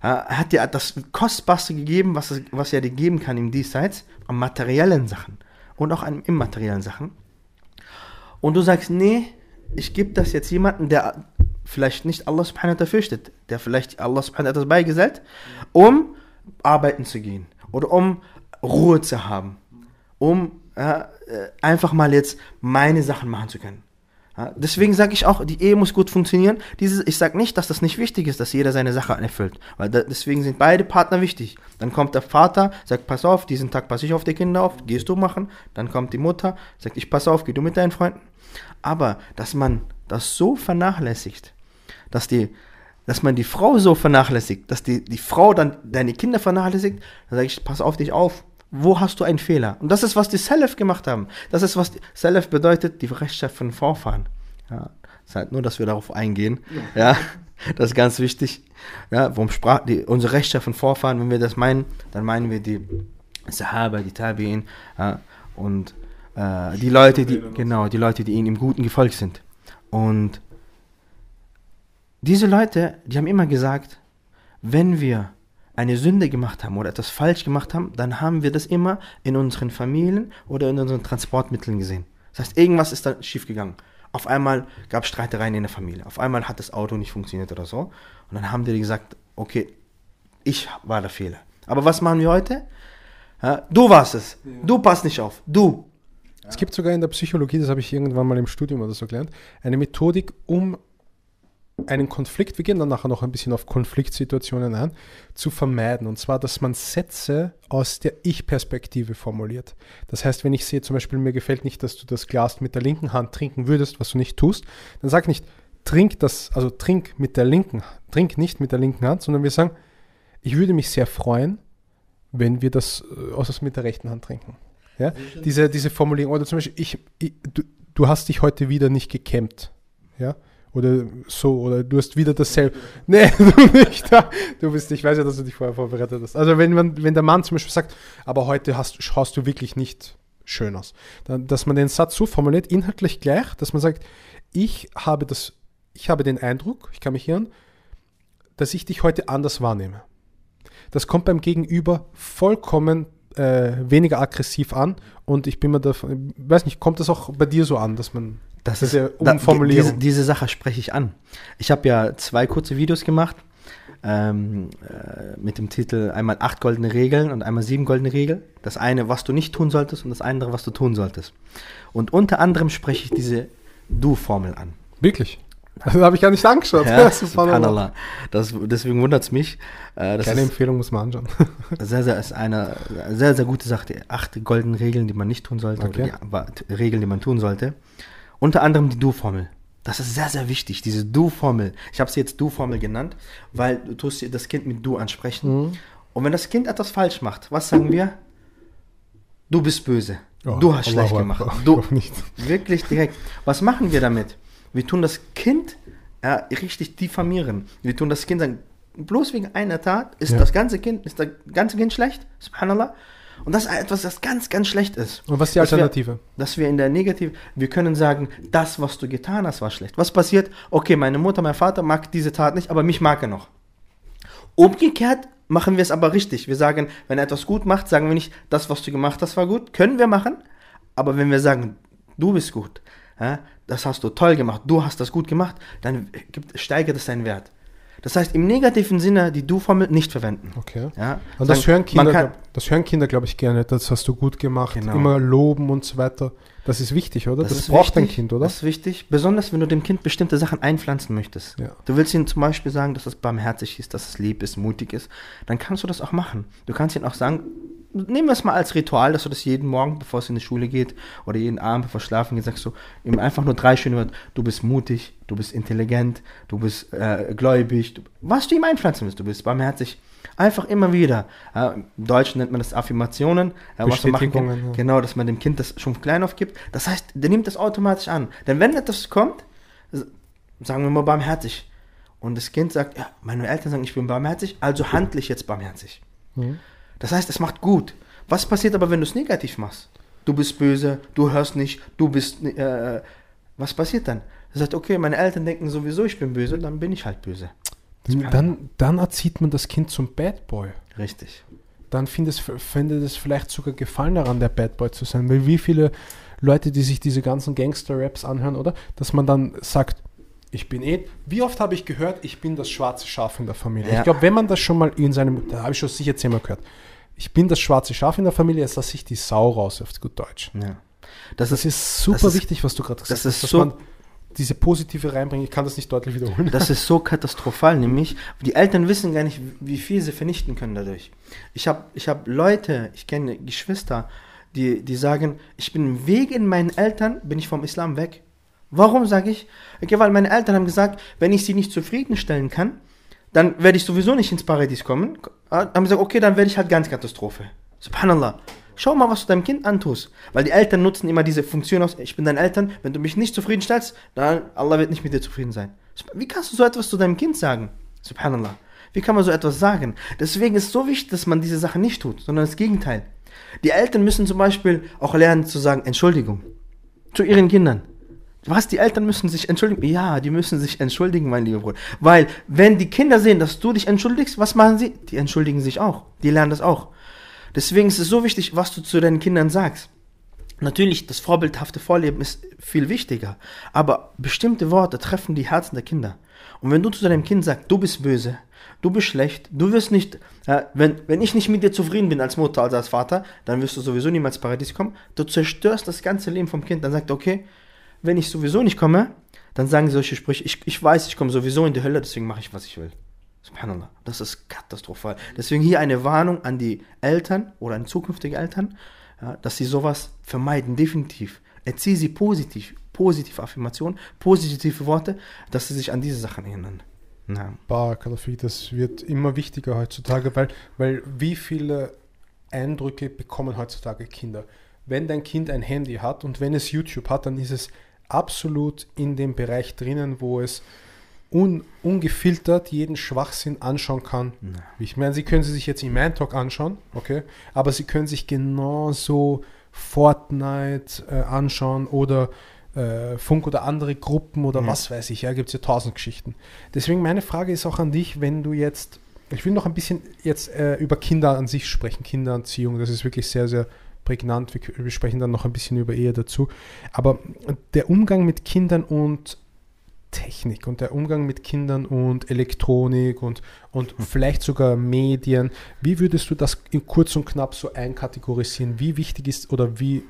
Er hat dir das Kostbarste gegeben, was, was er dir geben kann im Diesseits, an materiellen Sachen und auch an immateriellen Sachen. Und du sagst, nee, ich gebe das jetzt jemandem, der vielleicht nicht Allah subhanahu wa fürchtet, der vielleicht Allah subhanahu wa ta'ala um arbeiten zu gehen oder um Ruhe zu haben, um ja, äh, einfach mal jetzt meine Sachen machen zu können. Ja, deswegen sage ich auch, die Ehe muss gut funktionieren. Dieses, ich sage nicht, dass das nicht wichtig ist, dass jeder seine Sache erfüllt. Weil da, deswegen sind beide Partner wichtig. Dann kommt der Vater, sagt, pass auf, diesen Tag passe ich auf die Kinder auf, gehst du machen. Dann kommt die Mutter, sagt, ich passe auf, geh du mit deinen Freunden. Aber, dass man das so vernachlässigt, dass die, dass man die Frau so vernachlässigt, dass die, die Frau dann deine Kinder vernachlässigt, dann sage ich, pass auf dich auf. Wo hast du einen Fehler? Und das ist, was die Salaf gemacht haben. Das ist, was die Salaf bedeutet, die Rechtschaft von Vorfahren. Ja, ist halt nur, dass wir darauf eingehen. Ja, das ist ganz wichtig. Ja, warum sprach die, unsere Rechtschaft von Vorfahren, wenn wir das meinen, dann meinen wir die Sahaba, die Tabi'in ja, und äh, die Leute, die, genau, die Leute, die ihnen im Guten gefolgt sind. Und diese Leute, die haben immer gesagt, wenn wir eine Sünde gemacht haben oder etwas falsch gemacht haben, dann haben wir das immer in unseren Familien oder in unseren Transportmitteln gesehen. Das heißt, irgendwas ist da schiefgegangen. Auf einmal gab es Streitereien in der Familie. Auf einmal hat das Auto nicht funktioniert oder so. Und dann haben die gesagt, okay, ich war der Fehler. Aber was machen wir heute? Ja, du warst es. Du passt nicht auf. Du. Es gibt sogar in der Psychologie, das habe ich irgendwann mal im Studium oder so gelernt, eine Methodik, um einen Konflikt, wir gehen dann nachher noch ein bisschen auf Konfliktsituationen ein, zu vermeiden. Und zwar, dass man Sätze aus der Ich-Perspektive formuliert. Das heißt, wenn ich sehe, zum Beispiel, mir gefällt nicht, dass du das Glas mit der linken Hand trinken würdest, was du nicht tust, dann sag nicht, trink das, also trink mit der linken, trink nicht mit der linken Hand, sondern wir sagen, ich würde mich sehr freuen, wenn wir das äh, aus mit der rechten Hand trinken. Ja? Diese, diese Formulierung, oder zum Beispiel, ich, ich, du, du hast dich heute wieder nicht gekämmt. Ja? Oder so, oder du hast wieder dasselbe. Nee, *laughs* du nicht. Du bist, ich weiß ja, dass du dich vorher vorbereitet hast. Also wenn man, wenn der Mann zum Beispiel sagt, aber heute hast, schaust du wirklich nicht schön aus. Dann, dass man den Satz so formuliert, inhaltlich gleich, dass man sagt, ich habe das, ich habe den Eindruck, ich kann mich irren, dass ich dich heute anders wahrnehme. Das kommt beim Gegenüber vollkommen äh, weniger aggressiv an und ich bin mir davon, weiß nicht, kommt das auch bei dir so an, dass man Das diese da- Umformulierung. Diese, diese Sache spreche ich an. Ich habe ja zwei kurze Videos gemacht ähm, äh, mit dem Titel einmal acht goldene Regeln und einmal sieben goldene Regeln. Das eine, was du nicht tun solltest und das andere, was du tun solltest. Und unter anderem spreche ich diese Du-Formel an. Wirklich? Das habe ich gar nicht angeschaut. Ja, *laughs* Subhanallah. Subhanallah. Das, deswegen wundert es mich. Äh, das Keine ist Empfehlung muss man anschauen. *laughs* sehr, sehr, ist eine sehr, sehr gute Sache. Die acht goldenen Regeln, die man nicht tun sollte, Okay. oder die Regeln, die man tun sollte. Unter anderem die Du-Formel. Das ist sehr, sehr wichtig, diese Du-Formel. Ich habe sie jetzt Du-Formel genannt, weil du tust das Kind mit Du ansprechen. Mhm. Und wenn das Kind etwas falsch macht, was sagen wir? Du bist böse. Oh, du hast schlecht gemacht. Du. *laughs* Wirklich direkt. Was machen wir damit? Wir tun das Kind ja, richtig diffamieren. Wir tun das Kind sagen, bloß wegen einer Tat ist Ja. das ganze Kind, ist das ganze Kind schlecht, subhanallah. Und das ist etwas, das ganz, ganz schlecht ist. Und was ist die Dass wir- Alternative? Dass wir in der Negativ, wir können sagen, das, was du getan hast, war schlecht. Was passiert? Okay, meine Mutter, mein Vater mag diese Tat nicht, aber mich mag er noch. Umgekehrt machen wir es aber richtig. Wir sagen, wenn er etwas gut macht, sagen wir nicht, das, was du gemacht hast, war gut. Können wir machen. Aber wenn wir sagen, du bist gut, das hast du toll gemacht, du hast das gut gemacht, dann steigert es seinen Wert. Das heißt, im negativen Sinne die Du-Formel nicht verwenden. Okay. Ja? Und das Sagen, hören Kinder, kann- das hören Kinder, glaube ich, gerne. Das hast du gut gemacht. Genau. Immer loben und so weiter. Das ist wichtig, oder? Das, ist braucht ein wichtig, Kind, oder? Das ist wichtig, besonders wenn du dem Kind bestimmte Sachen einpflanzen möchtest. Ja. Du willst ihm zum Beispiel sagen, dass es barmherzig ist, dass es lieb ist, mutig ist. Dann kannst du das auch machen. Du kannst ihm auch sagen, nehmen wir es mal als Ritual, dass du das jeden Morgen, bevor es in die Schule geht, oder jeden Abend, bevor es schlafen geht, sagst du ihm einfach nur drei schöne Worte. Du bist mutig, du bist intelligent, du bist äh, gläubig. Du, was du ihm einpflanzen willst, du bist barmherzig. Einfach immer wieder. Ja, Im Deutschen nennt man das Affirmationen. Ja, was machen kann. Ja. Genau, dass man dem Kind das schon klein auf gibt. Das heißt, der nimmt das automatisch an. Denn wenn etwas kommt, sagen wir mal barmherzig. Und das Kind sagt, ja, meine Eltern sagen, ich bin barmherzig, also handle ich jetzt barmherzig. Mhm. Das heißt, es macht gut. Was passiert aber, wenn du es negativ machst? Du bist böse, du hörst nicht, du bist. ni- Äh, was passiert dann? Er sagt, okay, meine Eltern denken sowieso, ich bin böse, dann bin ich halt böse. Dann, dann erzieht man das Kind zum Bad Boy. Richtig. Dann findet es, findet es vielleicht sogar Gefallen daran, der Bad Boy zu sein. Weil wie viele Leute, die sich diese ganzen Gangster-Raps anhören, oder? Dass man dann sagt, ich bin eh. Wie oft habe ich gehört, ich bin das schwarze Schaf in der Familie? Ja. Ich glaube, wenn man das schon mal in seinem, da habe ich schon sicher zehnmal gehört, ich bin das schwarze Schaf in der Familie, jetzt lasse ich die Sau raus, auf gut Deutsch. Ja. Das, Das ist, ist super das ist- wichtig, was du gerade gesagt das hast. ist dass so- man diese positive reinbringt. Ich kann das nicht deutlich wiederholen. das ist so katastrophal, nämlich die Eltern wissen gar nicht, wie viel sie vernichten können dadurch. Ich habe ich hab Leute, ich kenne Geschwister, die, die sagen, ich bin wegen meinen Eltern, bin ich vom Islam weg. Warum sage ich? Okay, weil meine Eltern haben gesagt, wenn ich sie nicht zufriedenstellen kann, dann werde ich sowieso nicht ins Paradies kommen. Ah, Haben gesagt, okay, dann werde ich halt ganz Katastrophe. Subhanallah. Schau mal, was du deinem Kind antust. Weil die Eltern nutzen immer diese Funktion aus, ich bin dein Eltern, wenn du mich nicht zufriedenstellst, dann Allah wird nicht mit dir zufrieden sein. Wie kannst du so etwas zu deinem Kind sagen? Subhanallah. Wie kann man so etwas sagen? Deswegen ist es so wichtig, dass man diese Sache nicht tut, sondern das Gegenteil. Die Eltern müssen zum Beispiel auch lernen zu sagen, Entschuldigung. Zu ihren Kindern. Was, die Eltern müssen sich entschuldigen? Ja, die müssen sich entschuldigen, mein lieber Bruder. Weil, wenn die Kinder sehen, dass du dich entschuldigst, was machen sie? Die entschuldigen sich auch. Die lernen das auch. Deswegen ist es so wichtig, was du zu deinen Kindern sagst. Natürlich, das vorbildhafte Vorleben ist viel wichtiger, aber bestimmte Worte treffen die Herzen der Kinder. Und wenn du zu deinem Kind sagst, du bist böse, du bist schlecht, du wirst nicht, äh, wenn, wenn ich nicht mit dir zufrieden bin als Mutter, also als Vater, dann wirst du sowieso niemals Paradies kommen. Du zerstörst das ganze Leben vom Kind. Dann sagt okay, wenn ich sowieso nicht komme, dann sagen solche Sprüche, ich, ich weiß, ich komme sowieso in die Hölle, deswegen mache ich, was ich will. Subhanallah. Das ist katastrophal. Deswegen hier eine Warnung an die Eltern oder an zukünftige Eltern, ja, dass sie sowas vermeiden, definitiv. Erziehe sie positiv, positive Affirmationen, positive Worte, dass sie sich an diese Sachen erinnern. Ja. Das wird immer wichtiger heutzutage, weil, weil wie viele Eindrücke bekommen heutzutage Kinder? Wenn dein Kind ein Handy hat und wenn es YouTube hat, dann ist es absolut in dem Bereich drinnen, wo es un, ungefiltert jeden Schwachsinn anschauen kann. Ich meine, Sie können sie sich jetzt im Man Talk anschauen, okay, aber Sie können sich genauso Fortnite äh, anschauen oder äh, Funk oder andere Gruppen oder Mhm. was weiß ich, ja, gibt es ja tausend Geschichten. Deswegen meine Frage ist auch an dich, wenn du jetzt, ich will noch ein bisschen jetzt äh, über Kinder an sich sprechen, Kindererziehung, das ist wirklich sehr, sehr prägnant. Wir, wir sprechen dann noch ein bisschen über Ehe dazu. Aber der Umgang mit Kindern und Technik und der Umgang mit Kindern und Elektronik und, und vielleicht sogar Medien, wie würdest du das in kurz und knapp so einkategorisieren? Wie wichtig ist oder wie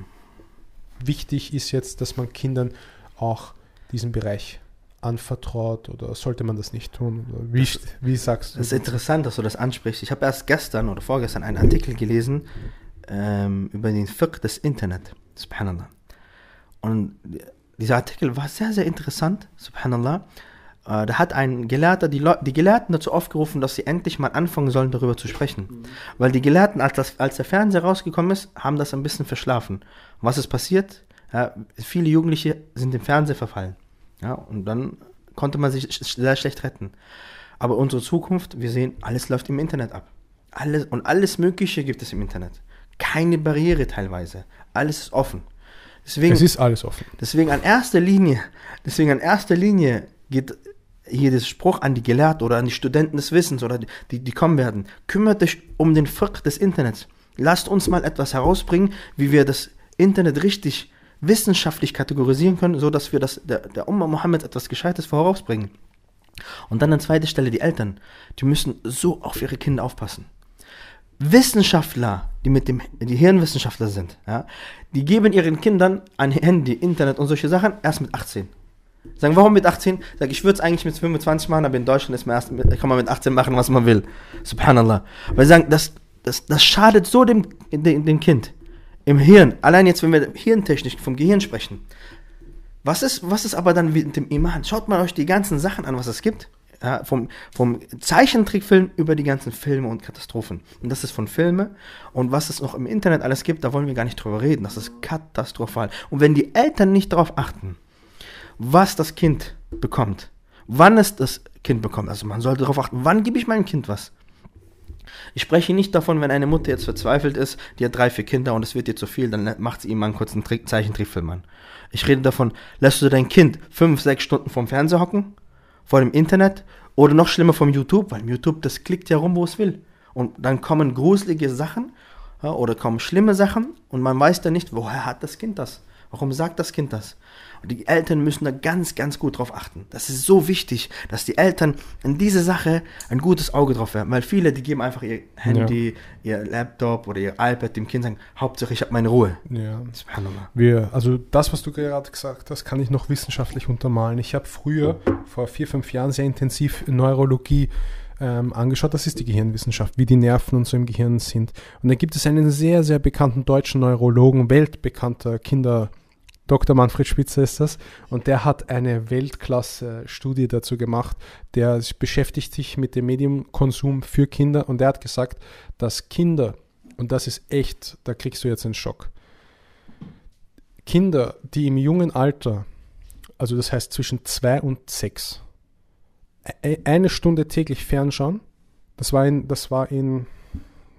wichtig ist jetzt, dass man Kindern auch diesen Bereich anvertraut oder sollte man das nicht tun? Wie, wie sagst du? Es ist interessant, dass du das ansprichst. Ich habe erst gestern oder vorgestern einen Artikel gelesen ähm, über den Fiqh des Internet. Subhanallah. Und dieser Artikel war sehr, sehr interessant, subhanallah. Äh, da hat ein Gelehrter die, Leu die Gelehrten dazu aufgerufen, dass sie endlich mal anfangen sollen, darüber zu sprechen. Mhm. Weil die Gelehrten, als, das, als der Fernseher rausgekommen ist, haben das ein bisschen verschlafen. was ist passiert? Ja, viele Jugendliche sind dem Fernseher verfallen. Ja, und dann konnte man sich sehr schlecht retten. Aber unsere Zukunft, wir sehen, alles läuft im Internet ab. Alles, und alles Mögliche gibt es im Internet. Keine Barriere teilweise. Alles ist offen. Deswegen, es ist alles offen. Deswegen an erster Linie, deswegen an erster Linie geht hier der Spruch an die Gelehrten oder an die Studenten des Wissens oder die, die, die kommen werden. Kümmert euch um den Fiqh des Internets. Lasst uns mal etwas herausbringen, wie wir das Internet richtig wissenschaftlich kategorisieren können, so dass wir das, der, der Umma Mohammed etwas Gescheites vorausbringen. Und dann an zweiter Stelle die Eltern. Die müssen so auf ihre Kinder aufpassen. Wissenschaftler, die mit dem, die Hirnwissenschaftler sind, ja, die geben ihren Kindern ein Handy, Internet und solche Sachen erst mit 18. Sagen, warum mit 18? Sag, ich würde es eigentlich mit 25 machen, aber in Deutschland ist man erst mit, kann man mit 18 machen, was man will. Subhanallah. Weil sie sagen, das, das, das schadet so dem, dem, dem Kind. Im Hirn. Allein jetzt, wenn wir hirntechnisch vom Gehirn sprechen. Was ist, was ist aber dann mit dem Iman? Schaut mal euch die ganzen Sachen an, was es gibt. Vom, vom Zeichentrickfilm über die ganzen Filme und Katastrophen. Und das ist von Filme. Und was es noch im Internet alles gibt, da wollen wir gar nicht drüber reden. Das ist katastrophal. Und wenn die Eltern nicht darauf achten, was das Kind bekommt, wann es das Kind bekommt, also man sollte darauf achten, wann gebe ich meinem Kind was? Ich spreche nicht davon, wenn eine Mutter jetzt verzweifelt ist, die hat drei, vier Kinder und es wird ihr zu viel, dann macht sie ihm mal einen kurzen Zeichentrickfilm an. Ich rede davon, lässt du dein Kind fünf, sechs Stunden vorm Fernseher hocken vor dem Internet oder noch schlimmer vom YouTube, weil YouTube, das klickt ja rum, wo es will. Und dann kommen gruselige Sachen ja, oder kommen schlimme Sachen und man weiß dann nicht, woher hat das Kind das? Warum sagt das Kind das? Die Eltern müssen da ganz, ganz gut drauf achten. Das ist so wichtig, dass die Eltern in diese Sache ein gutes Auge drauf werfen. Weil viele, die geben einfach ihr Handy, ja. ihr Laptop oder ihr iPad dem Kind sagen, Hauptsache ich habe meine Ruhe. Ja. Wir, also das, was du gerade gesagt hast, kann ich noch wissenschaftlich untermalen. Ich habe früher, vor vier, fünf Jahren, sehr intensiv Neurologie ähm, angeschaut. Das ist die Gehirnwissenschaft, wie die Nerven und so im Gehirn sind. Und da gibt es einen sehr, sehr bekannten deutschen Neurologen, weltbekannter Kinder- Dr. Manfred Spitzer ist das. Und der hat eine Weltklasse-Studie dazu gemacht. Der beschäftigt sich mit dem Medienkonsum für Kinder und der hat gesagt, dass Kinder, und das ist echt, da kriegst du jetzt einen Schock, Kinder, die im jungen Alter, also das heißt zwischen zwei und sechs, e-, eine Stunde täglich fernschauen, das war in, das war in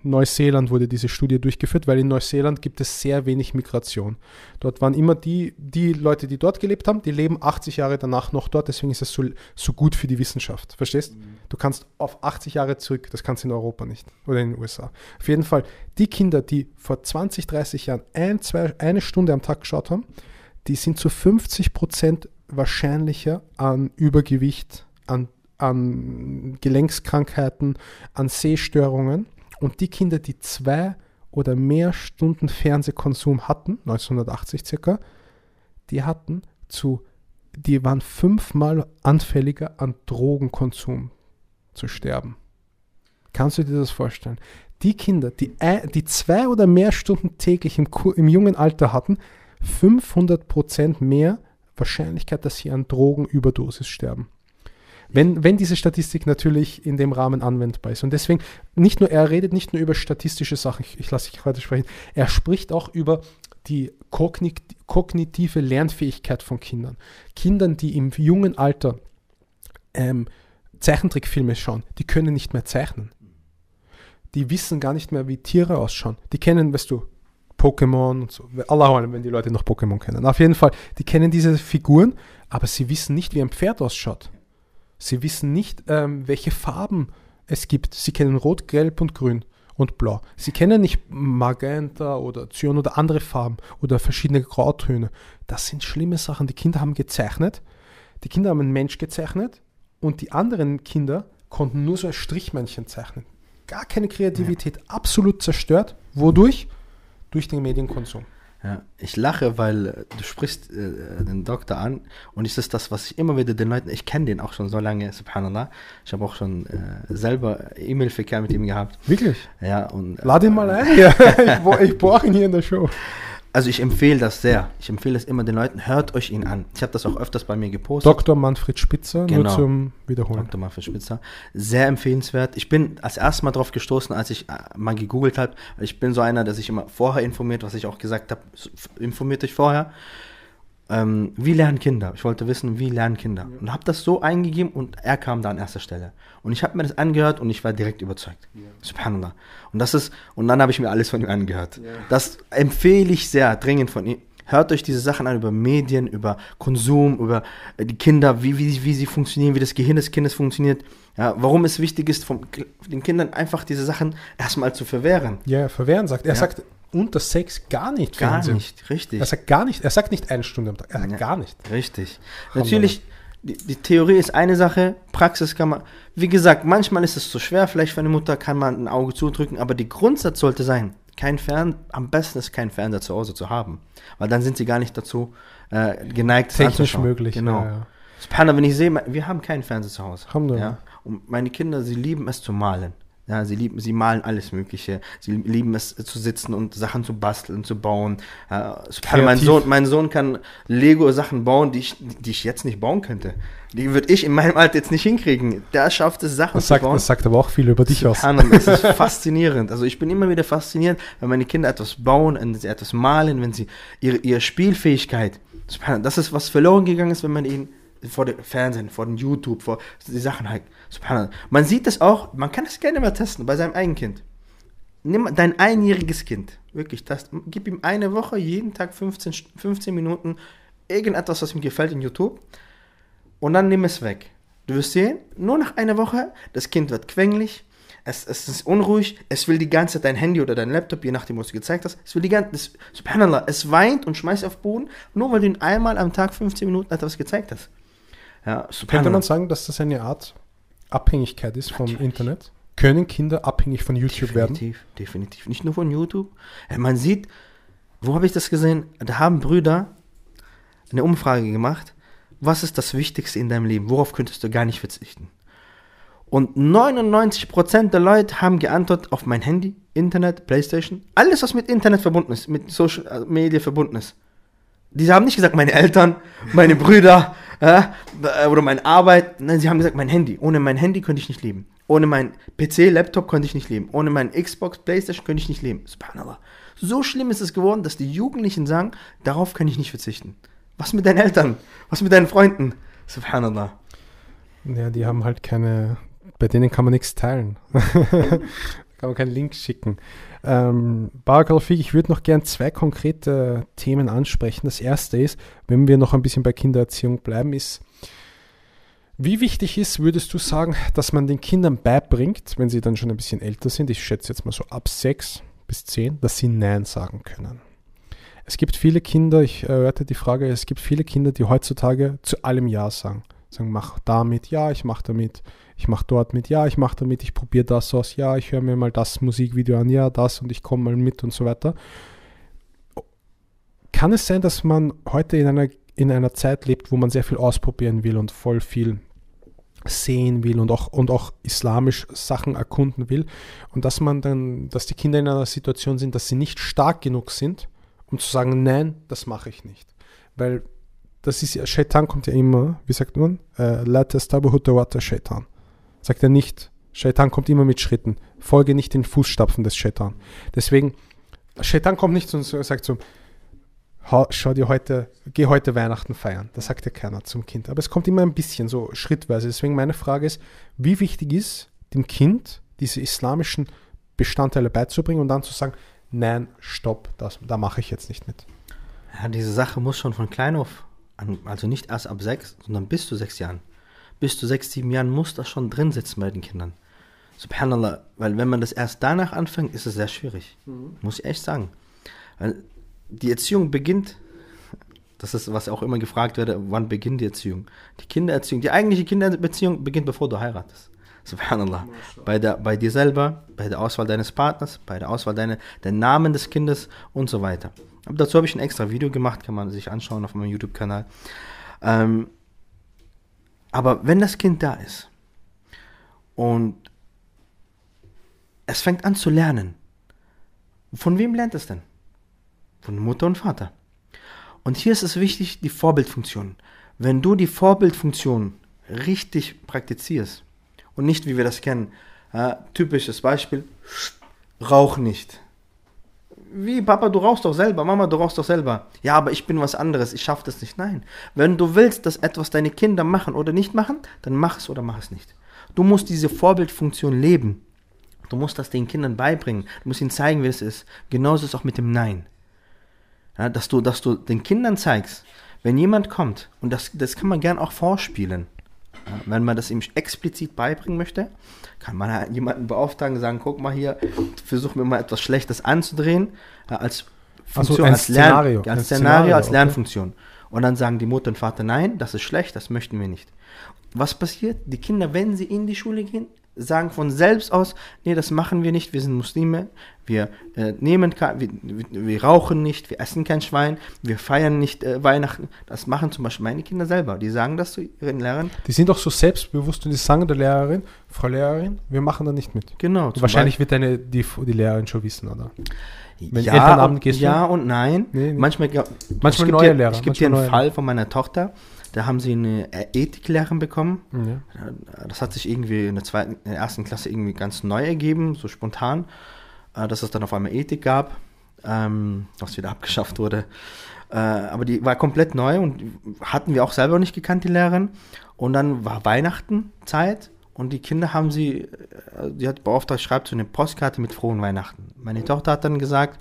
Neuseeland wurde diese Studie durchgeführt, weil in Neuseeland gibt es sehr wenig Migration. Dort waren immer die, die Leute, die dort gelebt haben, die leben 80 Jahre danach noch dort, deswegen ist es so, so gut für die Wissenschaft. Verstehst? Mhm. Du kannst auf 80 Jahre zurück, das kannst du in Europa nicht oder in den USA. Auf jeden Fall, die Kinder, die vor 20, 30 Jahren ein, zwei, eine Stunde am Tag geschaut haben, die sind zu 50 Prozent wahrscheinlicher an Übergewicht, an, an Gelenkskrankheiten, an Sehstörungen und die Kinder, die zwei oder mehr Stunden Fernsehkonsum hatten, 1980 circa, die hatten zu, die waren fünfmal anfälliger an Drogenkonsum zu sterben. Kannst du dir das vorstellen? Die Kinder, die, die zwei oder mehr Stunden täglich im, im jungen Alter hatten, 500% mehr Wahrscheinlichkeit, dass sie an Drogenüberdosis sterben. Wenn, wenn diese Statistik natürlich in dem Rahmen anwendbar ist. Und deswegen, nicht nur, er redet nicht nur über statistische Sachen, ich, ich lasse dich gerade sprechen, er spricht auch über die kognit kognitive Lernfähigkeit von Kindern. Kindern, die im jungen Alter ähm, Zeichentrickfilme schauen, die können nicht mehr zeichnen. Die wissen gar nicht mehr, wie Tiere ausschauen. Die kennen, weißt du, Pokémon und so. Allah, wenn die Leute noch Pokémon kennen. Auf jeden Fall, die kennen diese Figuren, aber sie wissen nicht, wie ein Pferd ausschaut. Sie wissen nicht, ähm, welche Farben es gibt. Sie kennen Rot, Gelb und Grün und Blau. Sie kennen nicht Magenta oder Cyan oder andere Farben oder verschiedene Grautöne. Das sind schlimme Sachen. Die Kinder haben gezeichnet. Die Kinder haben einen Mensch gezeichnet und die anderen Kinder konnten nur so ein Strichmännchen zeichnen. Gar keine Kreativität, absolut zerstört. Wodurch? Durch den Medienkonsum. Ja, ich lache, weil äh, du sprichst äh, den Doktor an und es ist das, was ich immer wieder den Leuten, ich kenne den auch schon so lange, subhanallah. Ich habe auch schon äh, selber E-Mail-Verkehr mit ihm gehabt. Wirklich? Ja, und. Lad ihn mal *laughs* ein, *laughs* ich, ich brauche ihn hier in der Show. Also ich empfehle das sehr. Ich empfehle das immer den Leuten, hört euch ihn an. Ich habe das auch öfters bei mir gepostet. Dr. Manfred Spitzer, Genau. nur zum Wiederholen. Dr. Manfred Spitzer. Sehr empfehlenswert. Ich bin als erstes Mal drauf gestoßen, als ich äh, mal gegoogelt habe. Ich bin so einer, der sich immer vorher informiert, was ich auch gesagt habe, informiert euch vorher. Ähm, wie lernen Kinder? Ich wollte wissen, wie lernen Kinder? Und habe das so eingegeben und er kam da an erster Stelle. Und ich habe mir das angehört und ich war direkt überzeugt. Subhanallah. Und das ist, und dann habe ich mir alles von ihm angehört. Das empfehle ich sehr dringend von ihm. Hört euch diese Sachen an über Medien, über Konsum, über äh, die Kinder, wie, wie, wie sie funktionieren, wie das Gehirn des Kindes funktioniert. Ja, warum es wichtig ist, vom, den Kindern einfach diese Sachen erstmal zu verwehren. Ja, verwehren sagt. Er Ja. sagt unter sechs gar nicht Gar Fernsehen. nicht, richtig. Er sagt gar nicht, er sagt nicht eine Stunde am Tag, er sagt Ja. gar nicht. Richtig. Natürlich, die, die Theorie ist eine Sache, Praxis kann man, wie gesagt, manchmal ist es zu schwer, vielleicht für eine Mutter kann man ein Auge zudrücken, aber die Grundsatz sollte sein, kein Fern, am besten ist kein Fernseher zu Hause zu haben, weil dann sind sie gar nicht dazu äh, geneigt, Technisch möglich. Genau. Ja, ja. Subhanallah, wenn ich sehe, wir haben keinen Fernseher zu Hause. Alhamdulillah. Ja? Und meine Kinder, sie lieben es zu malen. Ja, sie lieben, sie malen alles Mögliche. Sie lieben es zu sitzen und Sachen zu basteln, zu bauen. Äh, mein. Sohn, mein Sohn kann Lego-Sachen bauen, die ich, die ich jetzt nicht bauen könnte. Die würde ich in meinem Alter jetzt nicht hinkriegen. Der schafft es, Sachen Das sagt, zu bauen. das sagt aber auch viel über dich aus. Das ist *laughs* faszinierend. Also ich bin immer wieder fasziniert, wenn meine Kinder etwas bauen, wenn sie etwas malen, wenn sie ihre, ihre Spielfähigkeit, das ist was verloren gegangen ist, wenn man ihnen vor dem Fernsehen, vor dem YouTube, vor die Sachen halt, Subhanallah. Man sieht das auch, man kann das gerne mal testen bei seinem eigenen Kind. Nimm dein einjähriges Kind, wirklich, das, gib ihm eine Woche, jeden Tag 15, St- 15 Minuten, irgendetwas, was ihm gefällt in YouTube und dann nimm es weg. Du wirst sehen, nur nach einer Woche, das Kind wird quengelig, es, es ist unruhig, es will die ganze Zeit dein Handy oder dein Laptop, je nachdem, was du gezeigt hast, es will die ganze es, Subhanallah, es weint und schmeißt auf den Boden, nur weil du ihm einmal am Tag 15 Minuten etwas gezeigt hast. Ja, Könnte Subhanallah. man sagen, dass das eine Art Abhängigkeit ist vom Internet? Können Kinder abhängig von YouTube werden? Definitiv, definitiv. Nicht nur von YouTube. Ja, man sieht, wo habe ich das gesehen? Da haben Brüder eine Umfrage gemacht. Was ist das Wichtigste in deinem Leben? Worauf könntest du gar nicht verzichten? Und 99% der Leute haben geantwortet auf mein Handy, Internet, Playstation, alles, was mit Internet verbunden ist, mit Social äh, Media verbunden ist. Die haben nicht gesagt, meine Eltern, meine Brüder äh, oder meine Arbeit. Nein, sie haben gesagt, mein Handy. Ohne mein Handy könnte ich nicht leben. Ohne mein PC, Laptop könnte ich nicht leben. Ohne mein Xbox, Playstation könnte ich nicht leben. Subhanallah. So schlimm ist es geworden, dass die Jugendlichen sagen, darauf kann ich nicht verzichten. Was mit deinen Eltern? Was mit deinen Freunden? Subhanallah. Ja, die haben halt keine, bei denen kann man nichts teilen. *laughs* kann man keinen Link schicken. Ähm, Barakalafik, ich würde noch gern zwei konkrete Themen ansprechen. Das erste ist, wenn wir noch ein bisschen bei Kindererziehung bleiben, ist, wie wichtig ist, würdest du sagen, dass man den Kindern beibringt, wenn sie dann schon ein bisschen älter sind, ich schätze jetzt mal so ab sechs bis zehn, dass sie Nein sagen können? Es gibt viele Kinder, ich erörte die Frage, es gibt viele Kinder, die heutzutage zu allem Ja sagen. Sagen, mach damit, ja, ich mach damit, ich mach dort mit, ja, ich mach damit, ich probiere das aus, ja, ich höre mir mal das Musikvideo an, ja, das und ich komme mal mit und so weiter. Kann es sein, dass man heute in einer, in einer Zeit lebt, wo man sehr viel ausprobieren will und voll viel sehen will und auch, und auch islamisch Sachen erkunden will und dass man dann, dass die Kinder in einer Situation sind, dass sie nicht stark genug sind, um zu sagen, nein, das mache ich nicht. Weil das ist ja, Shaitan kommt ja immer, wie sagt man? Äh, La tawata Shaitan. Sagt er nicht, Shaitan kommt immer mit Schritten. Folge nicht den Fußstapfen des Shaitan. Deswegen, Shaitan kommt nicht und sagt so, "Hau- schau dir heute, geh heute Weihnachten feiern. Das sagt ja keiner zum Kind. Aber es kommt immer ein bisschen so schrittweise. Deswegen meine Frage ist, wie wichtig ist dem Kind diese islamischen Bestandteile beizubringen und dann zu sagen, nein, stopp, das, da mache ich jetzt nicht mit. Ja, diese Sache muss schon von klein auf, an, also nicht erst ab sechs, sondern bis zu sechs Jahren. Bis zu sechs, sieben Jahren muss das schon drin sitzen bei den Kindern. Subhanallah, weil wenn man das erst danach anfängt, ist es sehr schwierig. Muss ich echt sagen. Weil die Erziehung beginnt, das ist, was auch immer gefragt werde, wann beginnt die Erziehung? Die Kindererziehung, die eigentliche Kinderbeziehung beginnt, bevor du heiratest. Subhanallah. Bei, der, bei dir selber, bei der Auswahl deines Partners, bei der Auswahl deiner, der Namen des Kindes und so weiter. Aber dazu habe ich ein extra Video gemacht, kann man sich anschauen auf meinem YouTube-Kanal. Ähm, aber wenn das Kind da ist und es fängt an zu lernen, von wem lernt es denn? von Mutter und Vater. Und hier ist es wichtig, die Vorbildfunktion. Wenn du die Vorbildfunktion richtig praktizierst und nicht, wie wir das kennen, äh, typisches Beispiel, rauch nicht. Wie, Papa, du rauchst doch selber, Mama, du rauchst doch selber. Ja, aber ich bin was anderes, ich schaffe das nicht. Nein. Wenn du willst, dass etwas deine Kinder machen oder nicht machen, dann mach es oder mach es nicht. Du musst diese Vorbildfunktion leben. Du musst das den Kindern beibringen. Du musst ihnen zeigen, wie es ist. Genauso ist es auch mit dem Nein. Ja, dass, du, dass du den Kindern zeigst, wenn jemand kommt, und das, das kann man gern auch vorspielen, wenn man das ihm explizit beibringen möchte, kann man halt jemanden beauftragen und sagen, guck mal hier, versuch mir mal etwas Schlechtes anzudrehen, ja, als Funktion, ein als, Lern, Szenario. als Ein Szenario, Szenario, als okay. Lernfunktion. Und dann sagen die Mutter und Vater, nein, das ist schlecht, das möchten wir nicht. Was passiert? Die Kinder, wenn sie in die Schule gehen, sagen von selbst aus, nee, das machen wir nicht, wir sind Muslime, wir äh, nehmen wir, wir, rauchen nicht, wir essen kein Schwein, wir feiern nicht äh, Weihnachten. Das machen zum Beispiel meine Kinder selber. Die sagen das zu ihren Lehrern. Die sind doch so selbstbewusst und die sagen der Lehrerin, Frau Lehrerin, wir machen da nicht mit. Genau. Wahrscheinlich wird deine, die, die Lehrerin schon wissen, oder? wenn ja, Elternabend und, gehst du? ja und nein. Nee, nee. Manchmal, Manchmal neue dir, Lehrer, Ich gebe dir einen Fall von meiner Tochter. Da haben sie eine äh, Ethiklehrerin bekommen. Ja. Das hat sich irgendwie in der zweiten, in der ersten Klasse irgendwie ganz neu ergeben, so spontan, äh, dass es dann auf einmal Ethik gab, ähm, was wieder *laughs* abgeschafft wurde. Äh, aber die war komplett neu und hatten wir auch selber nicht gekannt, die Lehrerin. Und dann war Weihnachten Zeit und die Kinder haben sie, äh, die hat beauftragt, schreibt so eine Postkarte mit frohen Weihnachten. Meine Tochter hat dann gesagt,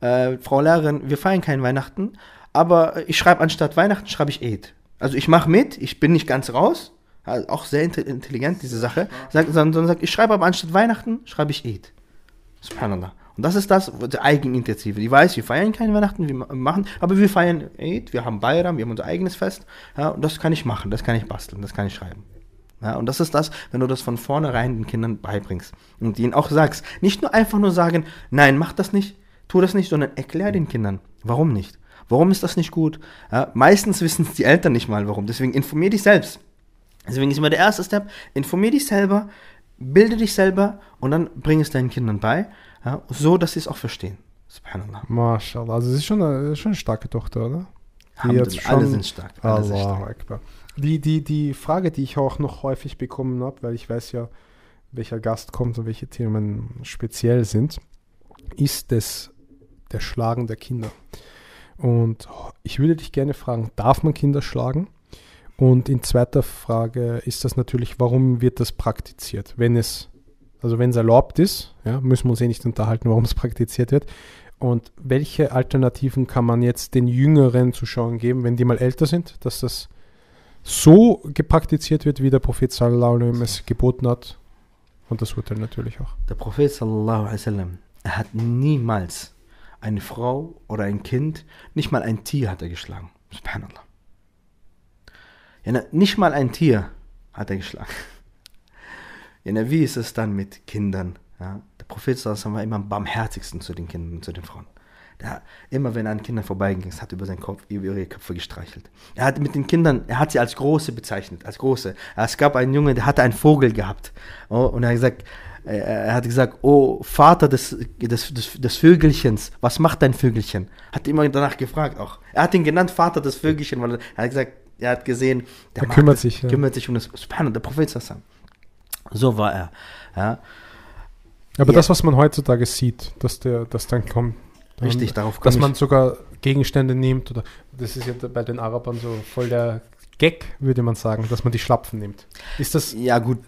äh, Frau Lehrerin, wir feiern kein Weihnachten, aber ich schreibe anstatt Weihnachten, schreibe ich Eid. Also ich mache mit, ich bin nicht ganz raus, also auch sehr inte- intelligent diese Sache, sag, sondern sagt, ich schreibe aber anstatt Weihnachten, schreibe ich Eid. Subhanallah. Und das ist das, die Eigeninitiative. Die weiß, wir feiern kein Weihnachten, wir ma- machen, aber wir feiern Eid, wir haben Bayram, wir haben unser eigenes Fest. Ja, und das kann ich machen, das kann ich basteln, das kann ich schreiben. Ja, und das ist das, wenn du das von vornherein den Kindern beibringst und ihnen auch sagst, nicht nur einfach nur sagen, nein, mach das nicht, tu das nicht, sondern erklär den Kindern, warum nicht. Warum ist das nicht gut? Ja, meistens wissen es die Eltern nicht mal, warum. Deswegen informier dich selbst. Deswegen ist immer der erste Step, informier dich selber, bilde dich selber und dann bring es deinen Kindern bei, ja, so dass sie es auch verstehen. Subhanallah. Mashallah. Also sie ist schon eine, schon eine starke Tochter, oder? Die jetzt Alle schon- sind stark. Alle sind Allahu stark. Akbar. Die, die, die Frage, die ich auch noch häufig bekommen habe, weil ich weiß ja, welcher Gast kommt und welche Themen speziell sind, ist das der Schlagen der Kinder. Und ich würde dich gerne fragen, darf man Kinder schlagen? Und in zweiter Frage ist das natürlich, warum wird das praktiziert? Wenn es, also wenn es erlaubt ist, ja, müssen wir uns eh nicht unterhalten, warum es praktiziert wird. Und welche Alternativen kann man jetzt den jüngeren Zuschauern geben, wenn die mal älter sind, dass das so gepraktiziert wird, wie der Prophet sallallahu alaihi es geboten hat? Und das Urteil natürlich auch. Der Prophet sallallahu alaihi wasallam, hat niemals eine Frau oder ein Kind, nicht mal ein Tier hat er geschlagen. Subhanallah. Ja, nicht mal ein Tier hat er geschlagen. Ja, wie ist es dann mit Kindern? Ja, der Prophet war immer am barmherzigsten zu den Kindern, zu den Frauen. Der, immer wenn er an Kindern vorbeiging, es hat über seinen Kopf, über ihre Köpfe gestreichelt. Er hat mit den Kindern, er hat sie als Große bezeichnet, als Große. Es gab einen Junge, der hatte einen Vogel gehabt. Oh, und er hat gesagt, er hat gesagt, oh Vater des, des, des, des Vögelchens, was macht dein Vögelchen? Hat immer danach gefragt auch. Er hat ihn genannt Vater des Vögelchen, weil er, hat gesagt, er hat gesehen, der Er kümmert das, sich, ja. kümmert sich um das. Subhanallah, der Prophet wasallam. So war er. Ja, Aber Ja. das, was man heutzutage sieht, dass der, das dann kommt. Dann, richtig, darauf Dass man sogar Gegenstände nimmt oder das ist ja bei den Arabern so voll der Gag, würde man sagen, dass man die Schlapfen nimmt. Ist das. Ja, gut.